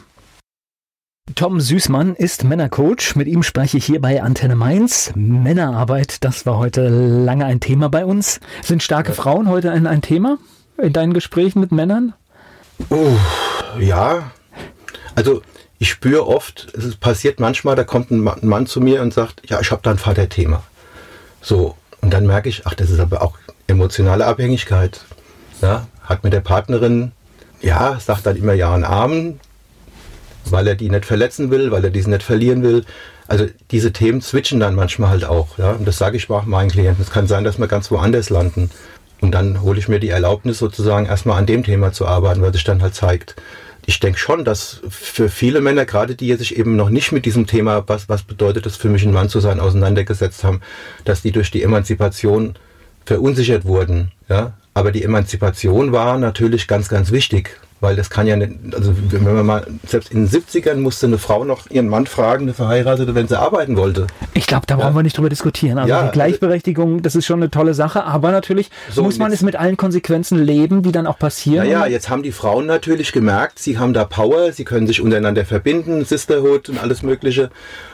Tom Süßmann ist Männercoach. Mit ihm spreche ich hier bei Antenne Mainz. Männerarbeit, das war heute lange ein Thema bei uns. Sind starke ja. Frauen heute ein, ein Thema in deinen Gesprächen mit Männern? Uh, ja. Also ich spüre oft, es passiert manchmal, da kommt ein Mann zu mir und sagt, ja, ich habe da ein Vaterthema. So, und dann merke ich, ach, das ist aber auch emotionale Abhängigkeit. Ja, hat mit der Partnerin, ja, sagt dann immer Ja und Amen, weil er die nicht verletzen will, weil er diese nicht verlieren will. Also diese Themen switchen dann manchmal halt auch. Ja? Und das sage ich auch meinen Klienten. Es kann sein, dass wir ganz woanders landen. Und dann hole ich mir die Erlaubnis sozusagen erstmal an dem Thema zu arbeiten, weil sich dann halt zeigt ich denke schon, dass für viele Männer, gerade die sich eben noch nicht mit diesem Thema, was, was bedeutet es für mich ein Mann zu sein, auseinandergesetzt haben, dass die durch die Emanzipation verunsichert wurden. Ja? Aber die Emanzipation war natürlich ganz, ganz wichtig. Weil das kann ja nicht, also wenn man mal, selbst in den 70ern musste eine Frau noch ihren Mann fragen, eine Verheiratete, wenn sie arbeiten wollte. Ich glaube, da brauchen ja. wir nicht drüber diskutieren. Also ja, Gleichberechtigung, das ist schon eine tolle Sache, aber natürlich so muss man es mit allen Konsequenzen leben, die dann auch passieren. Naja, jetzt haben die Frauen natürlich gemerkt, sie haben da Power, sie können sich untereinander verbinden, Sisterhood und alles Mögliche.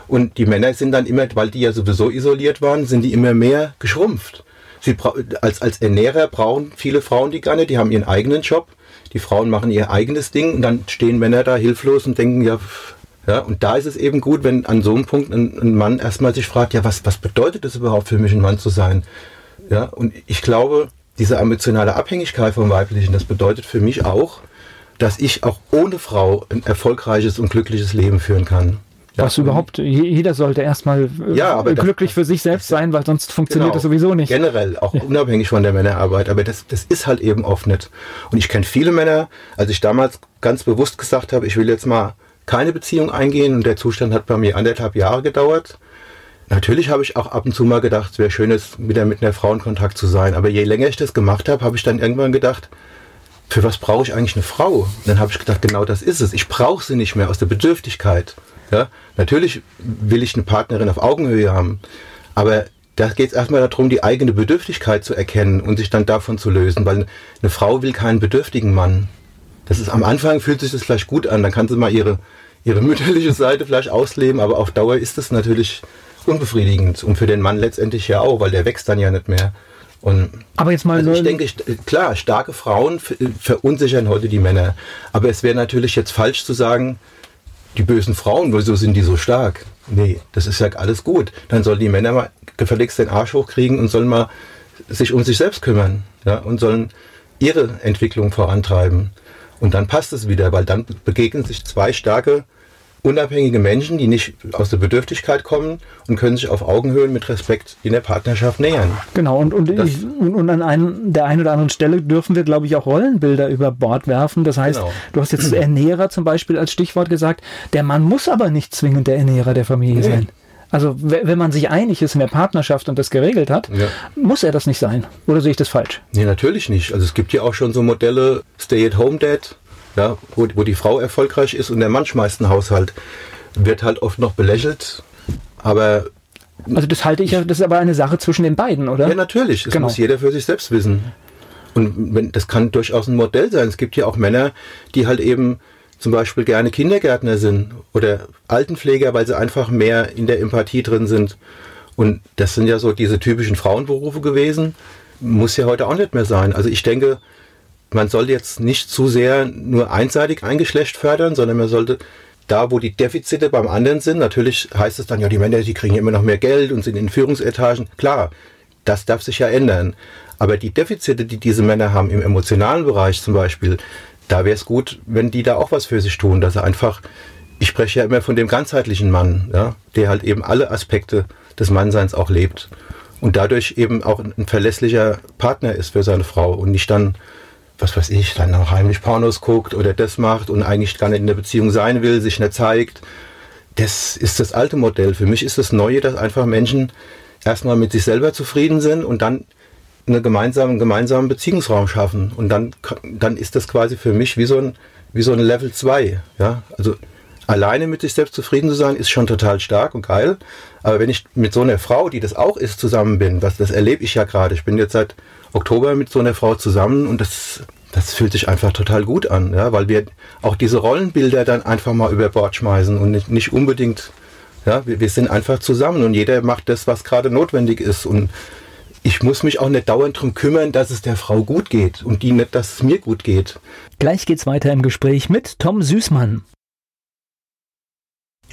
Und die Männer sind dann immer, weil die ja sowieso isoliert waren, sind die immer mehr geschrumpft. Sie als, als Ernährer brauchen viele Frauen die gar nicht, die haben ihren eigenen Job die Frauen machen ihr eigenes Ding und dann stehen Männer da hilflos und denken, ja, ja, und da ist es eben gut, wenn an so einem Punkt ein, ein Mann erstmal sich fragt, ja, was, was bedeutet es überhaupt für mich, ein Mann zu sein? Ja, und ich glaube, diese emotionale Abhängigkeit vom Weiblichen, das bedeutet für mich auch, dass ich auch ohne Frau ein erfolgreiches und glückliches Leben führen kann. Was überhaupt, jeder sollte erstmal äh, ja, glücklich das, für sich selbst sein, weil sonst funktioniert genau, das sowieso nicht. Generell, auch ja. unabhängig von der Männerarbeit, aber das, das ist halt eben oft nicht. Und ich kenne viele Männer, als ich damals ganz bewusst gesagt habe, ich will jetzt mal keine Beziehung eingehen und der Zustand hat bei mir anderthalb Jahre gedauert. Natürlich habe ich auch ab und zu mal gedacht, es wäre schön, jetzt wieder mit einer Frau in Kontakt zu sein. Aber je länger ich das gemacht habe, habe ich dann irgendwann gedacht, für was brauche ich eigentlich eine Frau? Und dann habe ich gedacht, genau das ist es. Ich brauche sie nicht mehr aus der Bedürftigkeit. Ja? Natürlich will ich eine Partnerin auf Augenhöhe haben, aber da geht es erstmal darum, die eigene Bedürftigkeit zu erkennen und sich dann davon zu lösen, weil eine Frau will keinen bedürftigen Mann. Das ist am Anfang fühlt sich das vielleicht gut an, dann kann sie mal ihre, ihre mütterliche Seite vielleicht ausleben, aber auf Dauer ist das natürlich unbefriedigend und für den Mann letztendlich ja auch, weil der wächst dann ja nicht mehr. Und aber jetzt mal also ich denke, klar, starke Frauen verunsichern heute die Männer. Aber es wäre natürlich jetzt falsch zu sagen, die bösen Frauen, wieso sind die so stark? Nee, das ist ja alles gut. Dann sollen die Männer mal gefälligst den Arsch hochkriegen und sollen mal sich um sich selbst kümmern ja, und sollen ihre Entwicklung vorantreiben. Und dann passt es wieder, weil dann begegnen sich zwei starke unabhängige Menschen, die nicht aus der Bedürftigkeit kommen und können sich auf Augenhöhe mit Respekt in der Partnerschaft nähern. Genau, und, und, ich, und an einen, der einen oder anderen Stelle dürfen wir, glaube ich, auch Rollenbilder über Bord werfen. Das heißt, genau. du hast jetzt [clears throat] Ernährer zum Beispiel als Stichwort gesagt, der Mann muss aber nicht zwingend der Ernährer der Familie nee. sein. Also wenn man sich einig ist in der Partnerschaft und das geregelt hat, ja. muss er das nicht sein. Oder sehe ich das falsch? Nee, natürlich nicht. Also es gibt ja auch schon so Modelle, Stay-at-home-Dad, ja, wo, wo die Frau erfolgreich ist und der Mann schmeißt einen Haushalt, wird halt oft noch belächelt. Aber also das halte ich ja, das ist aber eine Sache zwischen den beiden, oder? Ja, natürlich. Das genau. muss jeder für sich selbst wissen. Und wenn, das kann durchaus ein Modell sein. Es gibt ja auch Männer, die halt eben zum Beispiel gerne Kindergärtner sind oder Altenpfleger, weil sie einfach mehr in der Empathie drin sind. Und das sind ja so diese typischen Frauenberufe gewesen. Muss ja heute auch nicht mehr sein. Also ich denke, man soll jetzt nicht zu sehr nur einseitig ein Geschlecht fördern, sondern man sollte da, wo die Defizite beim anderen sind, natürlich heißt es dann, ja, die Männer, die kriegen immer noch mehr Geld und sind in Führungsetagen. Klar, das darf sich ja ändern. Aber die Defizite, die diese Männer haben, im emotionalen Bereich zum Beispiel, da wäre es gut, wenn die da auch was für sich tun, dass er einfach, ich spreche ja immer von dem ganzheitlichen Mann, ja, der halt eben alle Aspekte des Mannseins auch lebt und dadurch eben auch ein verlässlicher Partner ist für seine Frau und nicht dann was weiß ich, dann auch heimlich Pornos guckt oder das macht und eigentlich gar nicht in der Beziehung sein will, sich nicht zeigt. Das ist das alte Modell. Für mich ist das Neue, dass einfach Menschen erstmal mit sich selber zufrieden sind und dann einen gemeinsamen, gemeinsamen Beziehungsraum schaffen. Und dann, dann ist das quasi für mich wie so ein, wie so ein Level 2. Ja? Also alleine mit sich selbst zufrieden zu sein, ist schon total stark und geil. Aber wenn ich mit so einer Frau, die das auch ist, zusammen bin, was, das erlebe ich ja gerade. Ich bin jetzt seit Oktober mit so einer Frau zusammen und das, das fühlt sich einfach total gut an, ja, weil wir auch diese Rollenbilder dann einfach mal über Bord schmeißen und nicht, nicht unbedingt, ja, wir, wir sind einfach zusammen und jeder macht das, was gerade notwendig ist und ich muss mich auch nicht dauernd darum kümmern, dass es der Frau gut geht und die nicht, dass es mir gut geht. Gleich geht's weiter im Gespräch mit Tom Süßmann.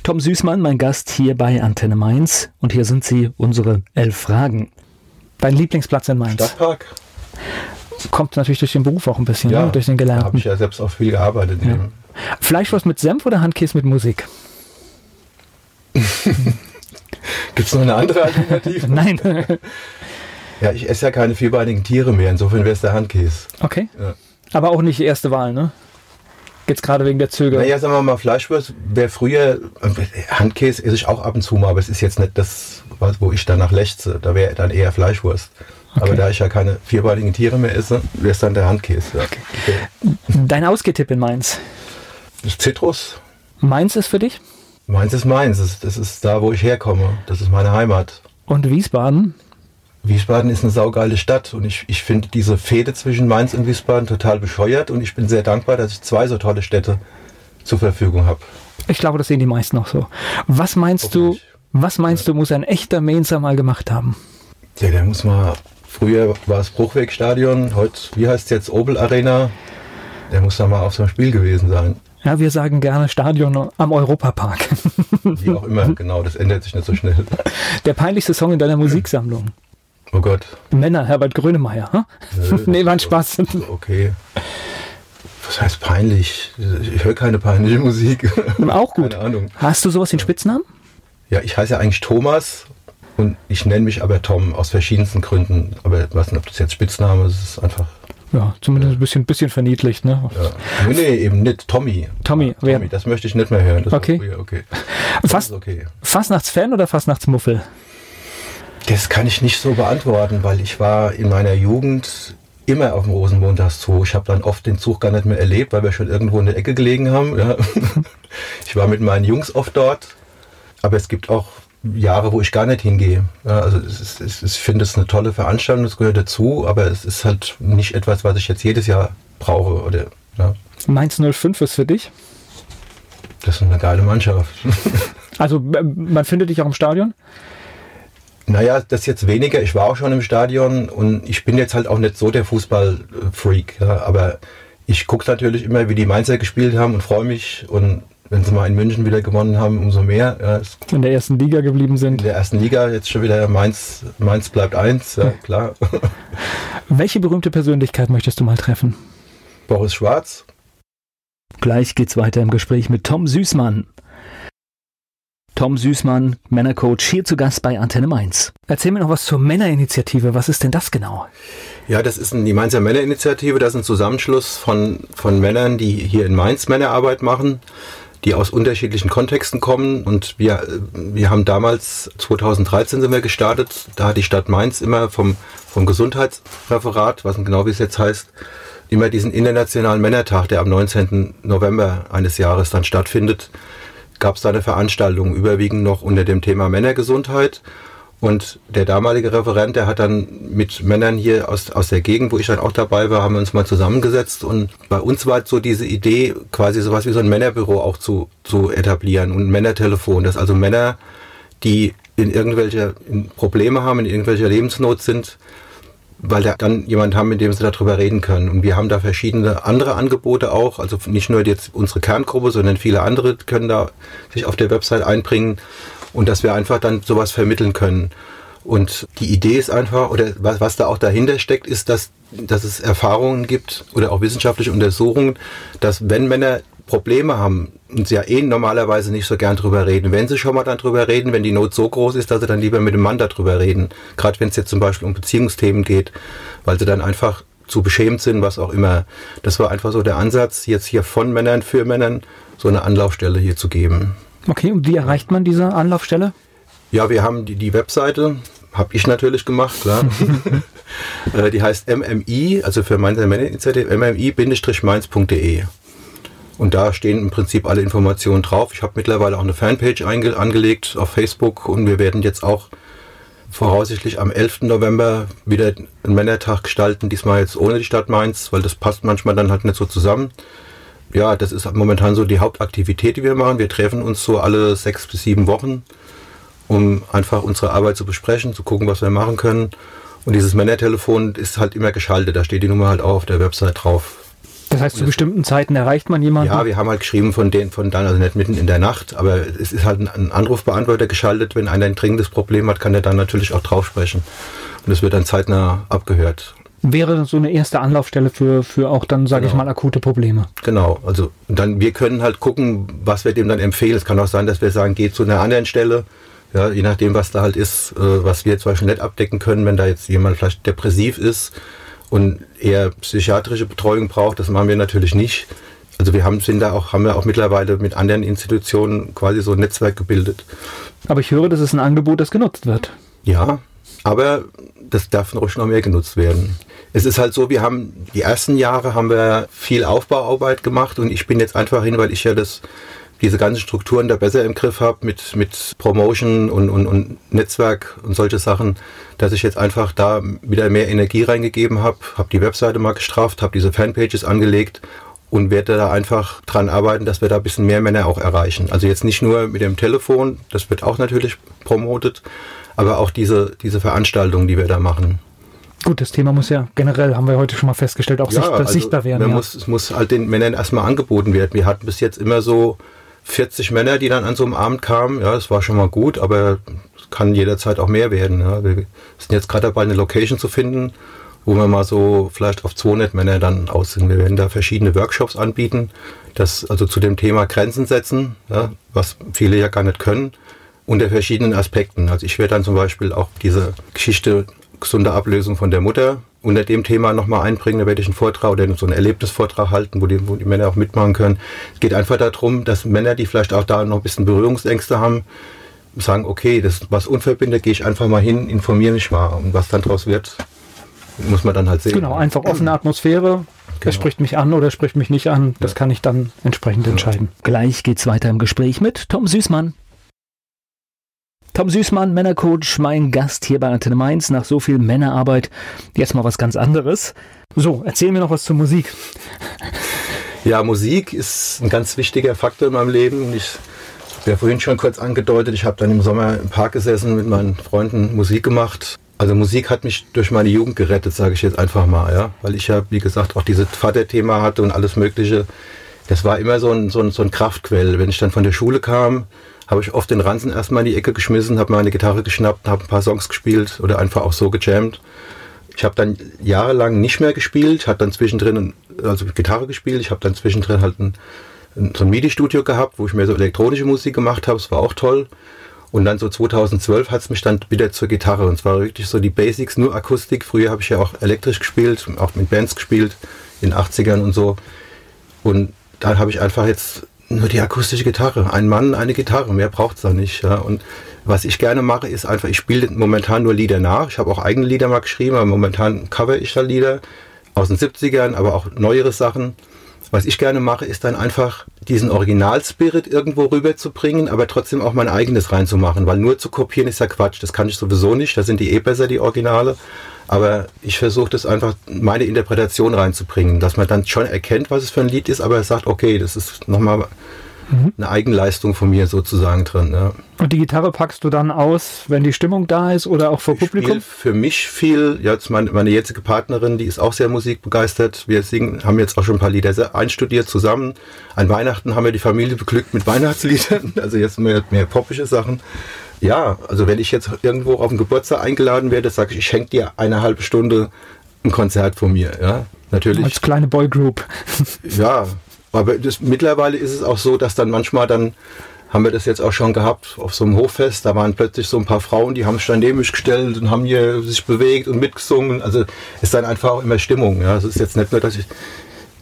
Tom Süßmann, mein Gast hier bei Antenne Mainz und hier sind sie, unsere elf Fragen. Dein Lieblingsplatz in Mainz? Stadtpark. Kommt natürlich durch den Beruf auch ein bisschen, ja, ne? durch den Gelernten. Da habe ich ja selbst auch viel gearbeitet. Ja. Fleischwurst mit Senf oder Handkäse mit Musik? [laughs] Gibt es noch eine andere Alternative? [laughs] Nein. [laughs] ja, ich esse ja keine vierbeinigen Tiere mehr, insofern wäre es der Handkäse. Okay. Ja. Aber auch nicht die erste Wahl, ne? Jetzt gerade wegen der Zögerung. Naja, sagen wir mal, Fleischwurst wäre früher, Handkäse esse ich auch ab und zu mal, aber es ist jetzt nicht das, wo ich danach lechze. Da wäre dann eher Fleischwurst. Okay. Aber da ich ja keine vierbeinigen Tiere mehr esse, wäre es dann der Handkäse. Ja. Okay. Okay. Dein Ausgetipp in Mainz? Das Zitrus. Mainz ist für dich? Mainz ist Mainz. Das ist da, wo ich herkomme. Das ist meine Heimat. Und Wiesbaden? Wiesbaden ist eine saugeile Stadt und ich, ich finde diese Fehde zwischen Mainz und Wiesbaden total bescheuert und ich bin sehr dankbar, dass ich zwei so tolle Städte zur Verfügung habe. Ich glaube, das sehen die meisten auch so. Was meinst du, was meinst ja. du, muss ein echter Mainzer mal gemacht haben? Ja, der muss mal, früher war es Bruchwegstadion, heute, wie heißt es jetzt, Opel Arena, der muss da mal auf so einem Spiel gewesen sein. Ja, wir sagen gerne Stadion am Europapark. Wie auch immer, [laughs] genau, das ändert sich nicht so schnell. Der peinlichste Song in deiner Musiksammlung? Oh Gott. Männer, Herbert Grönemeyer. Hm? Nö, [laughs] nee, war ein Spaß. Okay. Was heißt peinlich? Ich höre keine peinliche Musik. [laughs] Auch gut. Keine Ahnung. Hast du sowas in Spitznamen? Ja, ich heiße ja eigentlich Thomas und ich nenne mich aber Tom aus verschiedensten Gründen. Aber ich weiß nicht, ob das jetzt Spitzname ist, es ist einfach. Ja, zumindest ein bisschen, bisschen verniedlicht, ne? Ja. Nee, nee, eben nicht. Tommy. Tommy, ja, Tommy das möchte ich nicht mehr hören. Das okay. okay. Fast, okay. Fastnachtsfan oder Fastnachtsmuffel? Das kann ich nicht so beantworten, weil ich war in meiner Jugend immer auf dem Rosenmontagszug. Ich habe dann oft den Zug gar nicht mehr erlebt, weil wir schon irgendwo in der Ecke gelegen haben. Ja. [laughs] Ich war mit meinen Jungs oft dort, aber es gibt auch Jahre, wo ich gar nicht hingehe. Ja, also ist, ich finde es eine tolle Veranstaltung, das gehört dazu, aber es ist halt nicht etwas, was ich jetzt jedes Jahr brauche. Oder, ja. Mainz 05 ist für dich? Das ist eine geile Mannschaft. [laughs] also man findet dich auch im Stadion? Naja, das jetzt weniger. Ich war auch schon im Stadion und ich bin jetzt halt auch nicht so der Fußballfreak. Ja, aber ich gucke natürlich immer, wie die Mainzer gespielt haben und freue mich. Und wenn sie mal in München wieder gewonnen haben, umso mehr. Ja, in der ersten Liga geblieben sind. In der ersten Liga jetzt schon wieder Mainz, Mainz bleibt eins, ja, klar. [laughs] [laughs] Welche berühmte Persönlichkeit möchtest du mal treffen? Boris Schwarz. Gleich geht's weiter im Gespräch mit Tom Süßmann. Tom Süßmann, Männercoach, hier zu Gast bei Antenne Mainz. Erzähl mir noch was zur Männerinitiative. Was ist denn das genau? Ja, das ist die Mainzer Männerinitiative. Das ist ein Zusammenschluss von, von Männern, die hier in Mainz Männerarbeit machen, die aus unterschiedlichen Kontexten kommen. Und wir, wir haben damals, 2013 sind wir gestartet, da hat die Stadt Mainz immer vom, vom Gesundheitsreferat, was genau wie es jetzt heißt, immer diesen internationalen Männertag, der am 19. November eines Jahres dann stattfindet, gab es da eine Veranstaltung, überwiegend noch unter dem Thema Männergesundheit. Und der damalige Referent, der hat dann mit Männern hier aus, aus der Gegend, wo ich dann auch dabei war, haben wir uns mal zusammengesetzt. Und bei uns war so diese Idee, quasi sowas wie so ein Männerbüro auch zu, zu etablieren und ein Männertelefon, dass also Männer, die in irgendwelche Probleme haben, in irgendwelcher Lebensnot sind, weil da dann jemand haben, mit dem sie darüber reden können. Und wir haben da verschiedene andere Angebote auch, also nicht nur jetzt unsere Kerngruppe, sondern viele andere können da sich auf der Website einbringen und dass wir einfach dann sowas vermitteln können. Und die Idee ist einfach, oder was, was da auch dahinter steckt, ist, dass, dass es Erfahrungen gibt oder auch wissenschaftliche Untersuchungen, dass wenn Männer Probleme haben und sie ja eh normalerweise nicht so gern drüber reden. Wenn sie schon mal dann drüber reden, wenn die Not so groß ist, dass sie dann lieber mit dem Mann darüber reden. Gerade wenn es jetzt zum Beispiel um Beziehungsthemen geht, weil sie dann einfach zu beschämt sind, was auch immer. Das war einfach so der Ansatz, jetzt hier von Männern für Männern so eine Anlaufstelle hier zu geben. Okay, und wie erreicht man diese Anlaufstelle? Ja, wir haben die, die Webseite, habe ich natürlich gemacht, klar. [laughs] Äh, die heißt MMI, also für meine Männerinitiative, mmi-mainz.de. Und da stehen im Prinzip alle Informationen drauf. Ich habe mittlerweile auch eine Fanpage angelegt auf Facebook und wir werden jetzt auch voraussichtlich am 11. November wieder einen Männertag gestalten, diesmal jetzt ohne die Stadt Mainz, weil das passt manchmal dann halt nicht so zusammen. Ja, das ist momentan so die Hauptaktivität, die wir machen. Wir treffen uns so alle sechs bis sieben Wochen, um einfach unsere Arbeit zu besprechen, zu gucken, was wir machen können. Und dieses Männertelefon ist halt immer geschaltet, da steht die Nummer halt auch auf der Website drauf. Das heißt, zu bestimmten Zeiten erreicht man jemanden? Ja, wir haben halt geschrieben von den, von dann, also nicht mitten in der Nacht, aber es ist halt ein Anrufbeantworter geschaltet. Wenn einer ein dringendes Problem hat, kann er dann natürlich auch drauf sprechen. Und es wird dann zeitnah abgehört. Wäre so eine erste Anlaufstelle für, für auch dann, sage genau. ich mal, akute Probleme. Genau, also dann, wir können halt gucken, was wir dem dann empfehlen. Es kann auch sein, dass wir sagen, geh zu einer anderen Stelle. Ja, je nachdem, was da halt ist, äh, was wir zum Beispiel nicht abdecken können, wenn da jetzt jemand vielleicht depressiv ist und eher psychiatrische Betreuung braucht, das machen wir natürlich nicht. Also wir haben, sind da auch, haben wir auch mittlerweile mit anderen Institutionen quasi so ein Netzwerk gebildet. Aber ich höre, das ist ein Angebot, das genutzt wird. Ja, aber das darf ruhig noch mehr genutzt werden. Es ist halt so, wir haben die ersten Jahre haben wir viel Aufbauarbeit gemacht und ich bin jetzt einfach hin, weil ich ja das diese ganzen Strukturen da besser im Griff habe mit, mit Promotion und, und, und Netzwerk und solche Sachen, dass ich jetzt einfach da wieder mehr Energie reingegeben habe, habe die Webseite mal gestraft, habe diese Fanpages angelegt und werde da einfach dran arbeiten, dass wir da ein bisschen mehr Männer auch erreichen. Also jetzt nicht nur mit dem Telefon, das wird auch natürlich promotet, aber auch diese, diese Veranstaltungen, die wir da machen. Gut, das Thema muss ja generell, haben wir heute schon mal festgestellt, auch ja, sichtbar, also sichtbar werden. Ja. Muss, es muss halt den Männern erstmal angeboten werden. Wir hatten bis jetzt immer so 40 Männer, die dann an so einem Abend kamen. Ja, das war schon mal gut, aber es kann jederzeit auch mehr werden. Ja. Wir sind jetzt gerade dabei, eine Location zu finden, wo wir mal so vielleicht auf 200 Männer dann aus sind. Wir werden da verschiedene Workshops anbieten, das also zu dem Thema Grenzen setzen, ja, was viele ja gar nicht können, unter verschiedenen Aspekten. Also ich werde dann zum Beispiel auch diese Geschichte gesunde Ablösung von der Mutter unter dem Thema nochmal einbringen. Da werde ich einen Vortrag oder so einen Erlebnisvortrag halten, wo die, wo die Männer auch mitmachen können. Es geht einfach darum, dass Männer, die vielleicht auch da noch ein bisschen Berührungsängste haben, sagen, okay, das was unverbindet, gehe ich einfach mal hin, informiere mich mal. Und was dann daraus wird, muss man dann halt sehen. Genau, einfach offene Atmosphäre. Genau. Er spricht mich an oder spricht mich nicht an. Das ja. kann ich dann entsprechend ja. entscheiden. Gleich geht's weiter im Gespräch mit Tom Süßmann. Tom Süßmann, Männercoach, mein Gast hier bei Antenne Mainz nach so viel Männerarbeit. Jetzt mal was ganz anderes. So, erzähl mir noch was zur Musik. Ja, Musik ist ein ganz wichtiger Faktor in meinem Leben. Ich habe ja vorhin schon kurz angedeutet, ich habe dann im Sommer im Park gesessen, mit meinen Freunden Musik gemacht. Also Musik hat mich durch meine Jugend gerettet, sage ich jetzt einfach mal, ja. Weil ich ja, wie gesagt, auch dieses Vaterthema hatte und alles Mögliche. Das war immer so ein, so ein, so ein Kraftquell. Wenn ich dann von der Schule kam, habe ich oft den Ranzen erstmal in die Ecke geschmissen, habe meine Gitarre geschnappt, habe ein paar Songs gespielt oder einfach auch so gejammt. Ich habe dann jahrelang nicht mehr gespielt, habe dann zwischendrin also Gitarre gespielt, ich habe dann zwischendrin halt ein, so ein MIDI-Studio gehabt, wo ich mehr so elektronische Musik gemacht habe, es war auch toll. Und dann so 2012 hat es mich dann wieder zur Gitarre. Und zwar wirklich so die Basics, nur Akustik. Früher habe ich ja auch elektrisch gespielt, auch mit Bands gespielt, in den 80ern und so. Und dann habe ich einfach jetzt nur die akustische Gitarre. Ein Mann, eine Gitarre, mehr braucht es da nicht. Ja. Und was ich gerne mache, ist einfach, ich spiele momentan nur Lieder nach. Ich habe auch eigene Lieder mal geschrieben, aber momentan cover ich da Lieder aus den 70ern, aber auch neuere Sachen. Was ich gerne mache, ist dann einfach diesen Originalspirit irgendwo rüberzubringen, aber trotzdem auch mein eigenes reinzumachen, weil nur zu kopieren ist ja Quatsch. Das kann ich sowieso nicht. Da sind die eh besser, die Originale. Aber ich versuche das einfach, meine Interpretation reinzubringen, dass man dann schon erkennt, was es für ein Lied ist, aber er sagt, okay, das ist nochmal mhm. eine Eigenleistung von mir sozusagen drin. Ja. Und die Gitarre packst du dann aus, wenn die Stimmung da ist oder auch vor ich Publikum? Für mich viel, jetzt meine, meine jetzige Partnerin, die ist auch sehr musikbegeistert. Wir singen, haben jetzt auch schon ein paar Lieder einstudiert zusammen. An Weihnachten haben wir die Familie beglückt mit Weihnachtsliedern, [laughs] also jetzt mehr, mehr popische Sachen. Ja, also wenn ich jetzt irgendwo auf den Geburtstag eingeladen werde, sage ich, ich schenke dir eine halbe Stunde ein Konzert von mir, ja. Natürlich. Als kleine Boygroup. [laughs] ja, aber das, mittlerweile ist es auch so, dass dann manchmal dann haben wir das jetzt auch schon gehabt auf so einem Hochfest. Da waren plötzlich so ein paar Frauen, die haben sich dann mich gestellt und haben hier sich bewegt und mitgesungen. Also ist dann einfach auch immer Stimmung. Ja. Es ist jetzt nicht nur, dass ich,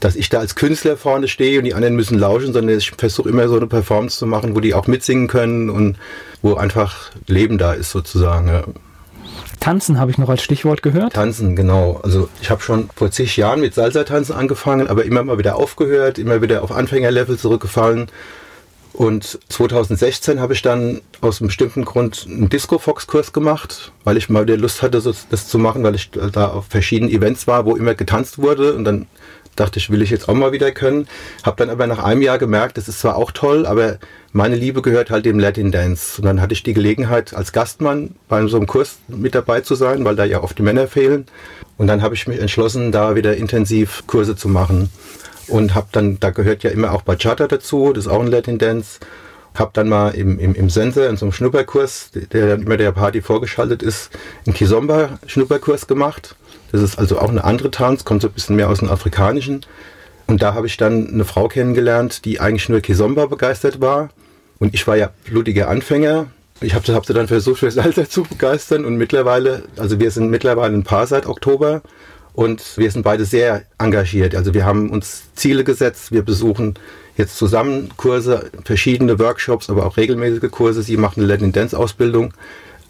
dass ich da als Künstler vorne stehe und die anderen müssen lauschen, sondern ich versuche immer so eine Performance zu machen, wo die auch mitsingen können und wo einfach Leben da ist sozusagen. Ja. Tanzen habe ich noch als Stichwort gehört. Tanzen, genau. Also ich habe schon vor zig Jahren mit Salsa-Tanzen angefangen, aber immer mal wieder aufgehört, immer wieder auf Anfängerlevel zurückgefallen. Und 2016 habe ich dann aus einem bestimmten Grund einen Disco-Fox-Kurs gemacht, weil ich mal wieder Lust hatte, das zu machen, weil ich da auf verschiedenen Events war, wo immer getanzt wurde. Und dann dachte ich, will ich jetzt auch mal wieder können. Habe dann aber nach einem Jahr gemerkt, das ist zwar auch toll, aber meine Liebe gehört halt dem Latin Dance. Und dann hatte ich die Gelegenheit, als Gastmann bei so einem Kurs mit dabei zu sein, weil da ja oft die Männer fehlen. Und dann habe ich mich entschlossen, da wieder intensiv Kurse zu machen. Und habe dann, da gehört ja immer auch Bachata dazu, das ist auch ein Latin Dance. Habe dann mal im, im, im Sensor in so einem Schnupperkurs, der dann immer der Party vorgeschaltet ist, einen Kizomba-Schnupperkurs gemacht. Das ist also auch eine andere Tanz, kommt so ein bisschen mehr aus dem Afrikanischen. Und da habe ich dann eine Frau kennengelernt, die eigentlich nur Kizomba begeistert war. Und ich war ja blutiger Anfänger. Ich habe hab sie dann versucht, für Salsa zu begeistern. Und mittlerweile, also wir sind mittlerweile ein Paar seit Oktober. Und wir sind beide sehr engagiert. Also wir haben uns Ziele gesetzt. Wir besuchen jetzt zusammen Kurse, verschiedene Workshops, aber auch regelmäßige Kurse. Sie macht eine Latin Dance Ausbildung.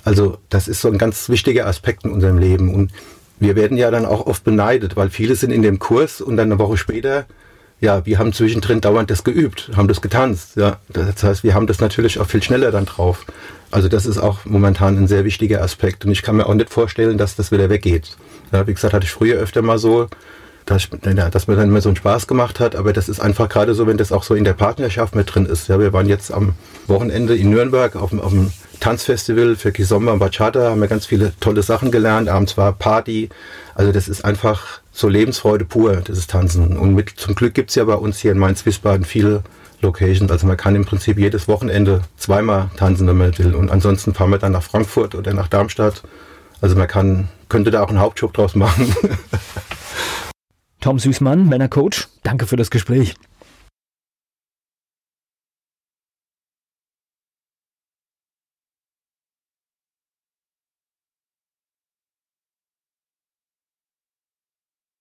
Also das ist so ein ganz wichtiger Aspekt in unserem Leben. Und wir werden ja dann auch oft beneidet, weil viele sind in dem Kurs und dann eine Woche später, ja, wir haben zwischendrin dauernd das geübt, haben das getanzt. Ja, das heißt, wir haben das natürlich auch viel schneller dann drauf. Also das ist auch momentan ein sehr wichtiger Aspekt und ich kann mir auch nicht vorstellen, dass das wieder weggeht. Ja, wie gesagt, hatte ich früher öfter mal so, dass, dass mir dann immer so einen Spaß gemacht hat, aber das ist einfach gerade so, wenn das auch so in der Partnerschaft mit drin ist. Ja, wir waren jetzt am Wochenende in Nürnberg auf, auf dem Tanzfestival für Kizomba und Bachata, haben wir ganz viele tolle Sachen gelernt. Abends war Party. Also das ist einfach so Lebensfreude pur, dieses Tanzen. Und mit, zum Glück gibt es ja bei uns hier in Mainz-Wiesbaden viele Locations. Also man kann im Prinzip jedes Wochenende zweimal tanzen, wenn man will. Und ansonsten fahren wir dann nach Frankfurt oder nach Darmstadt. Also man kann, könnte da auch einen Hauptjob draus machen. [laughs] Tom Süßmann, Männercoach, danke für das Gespräch.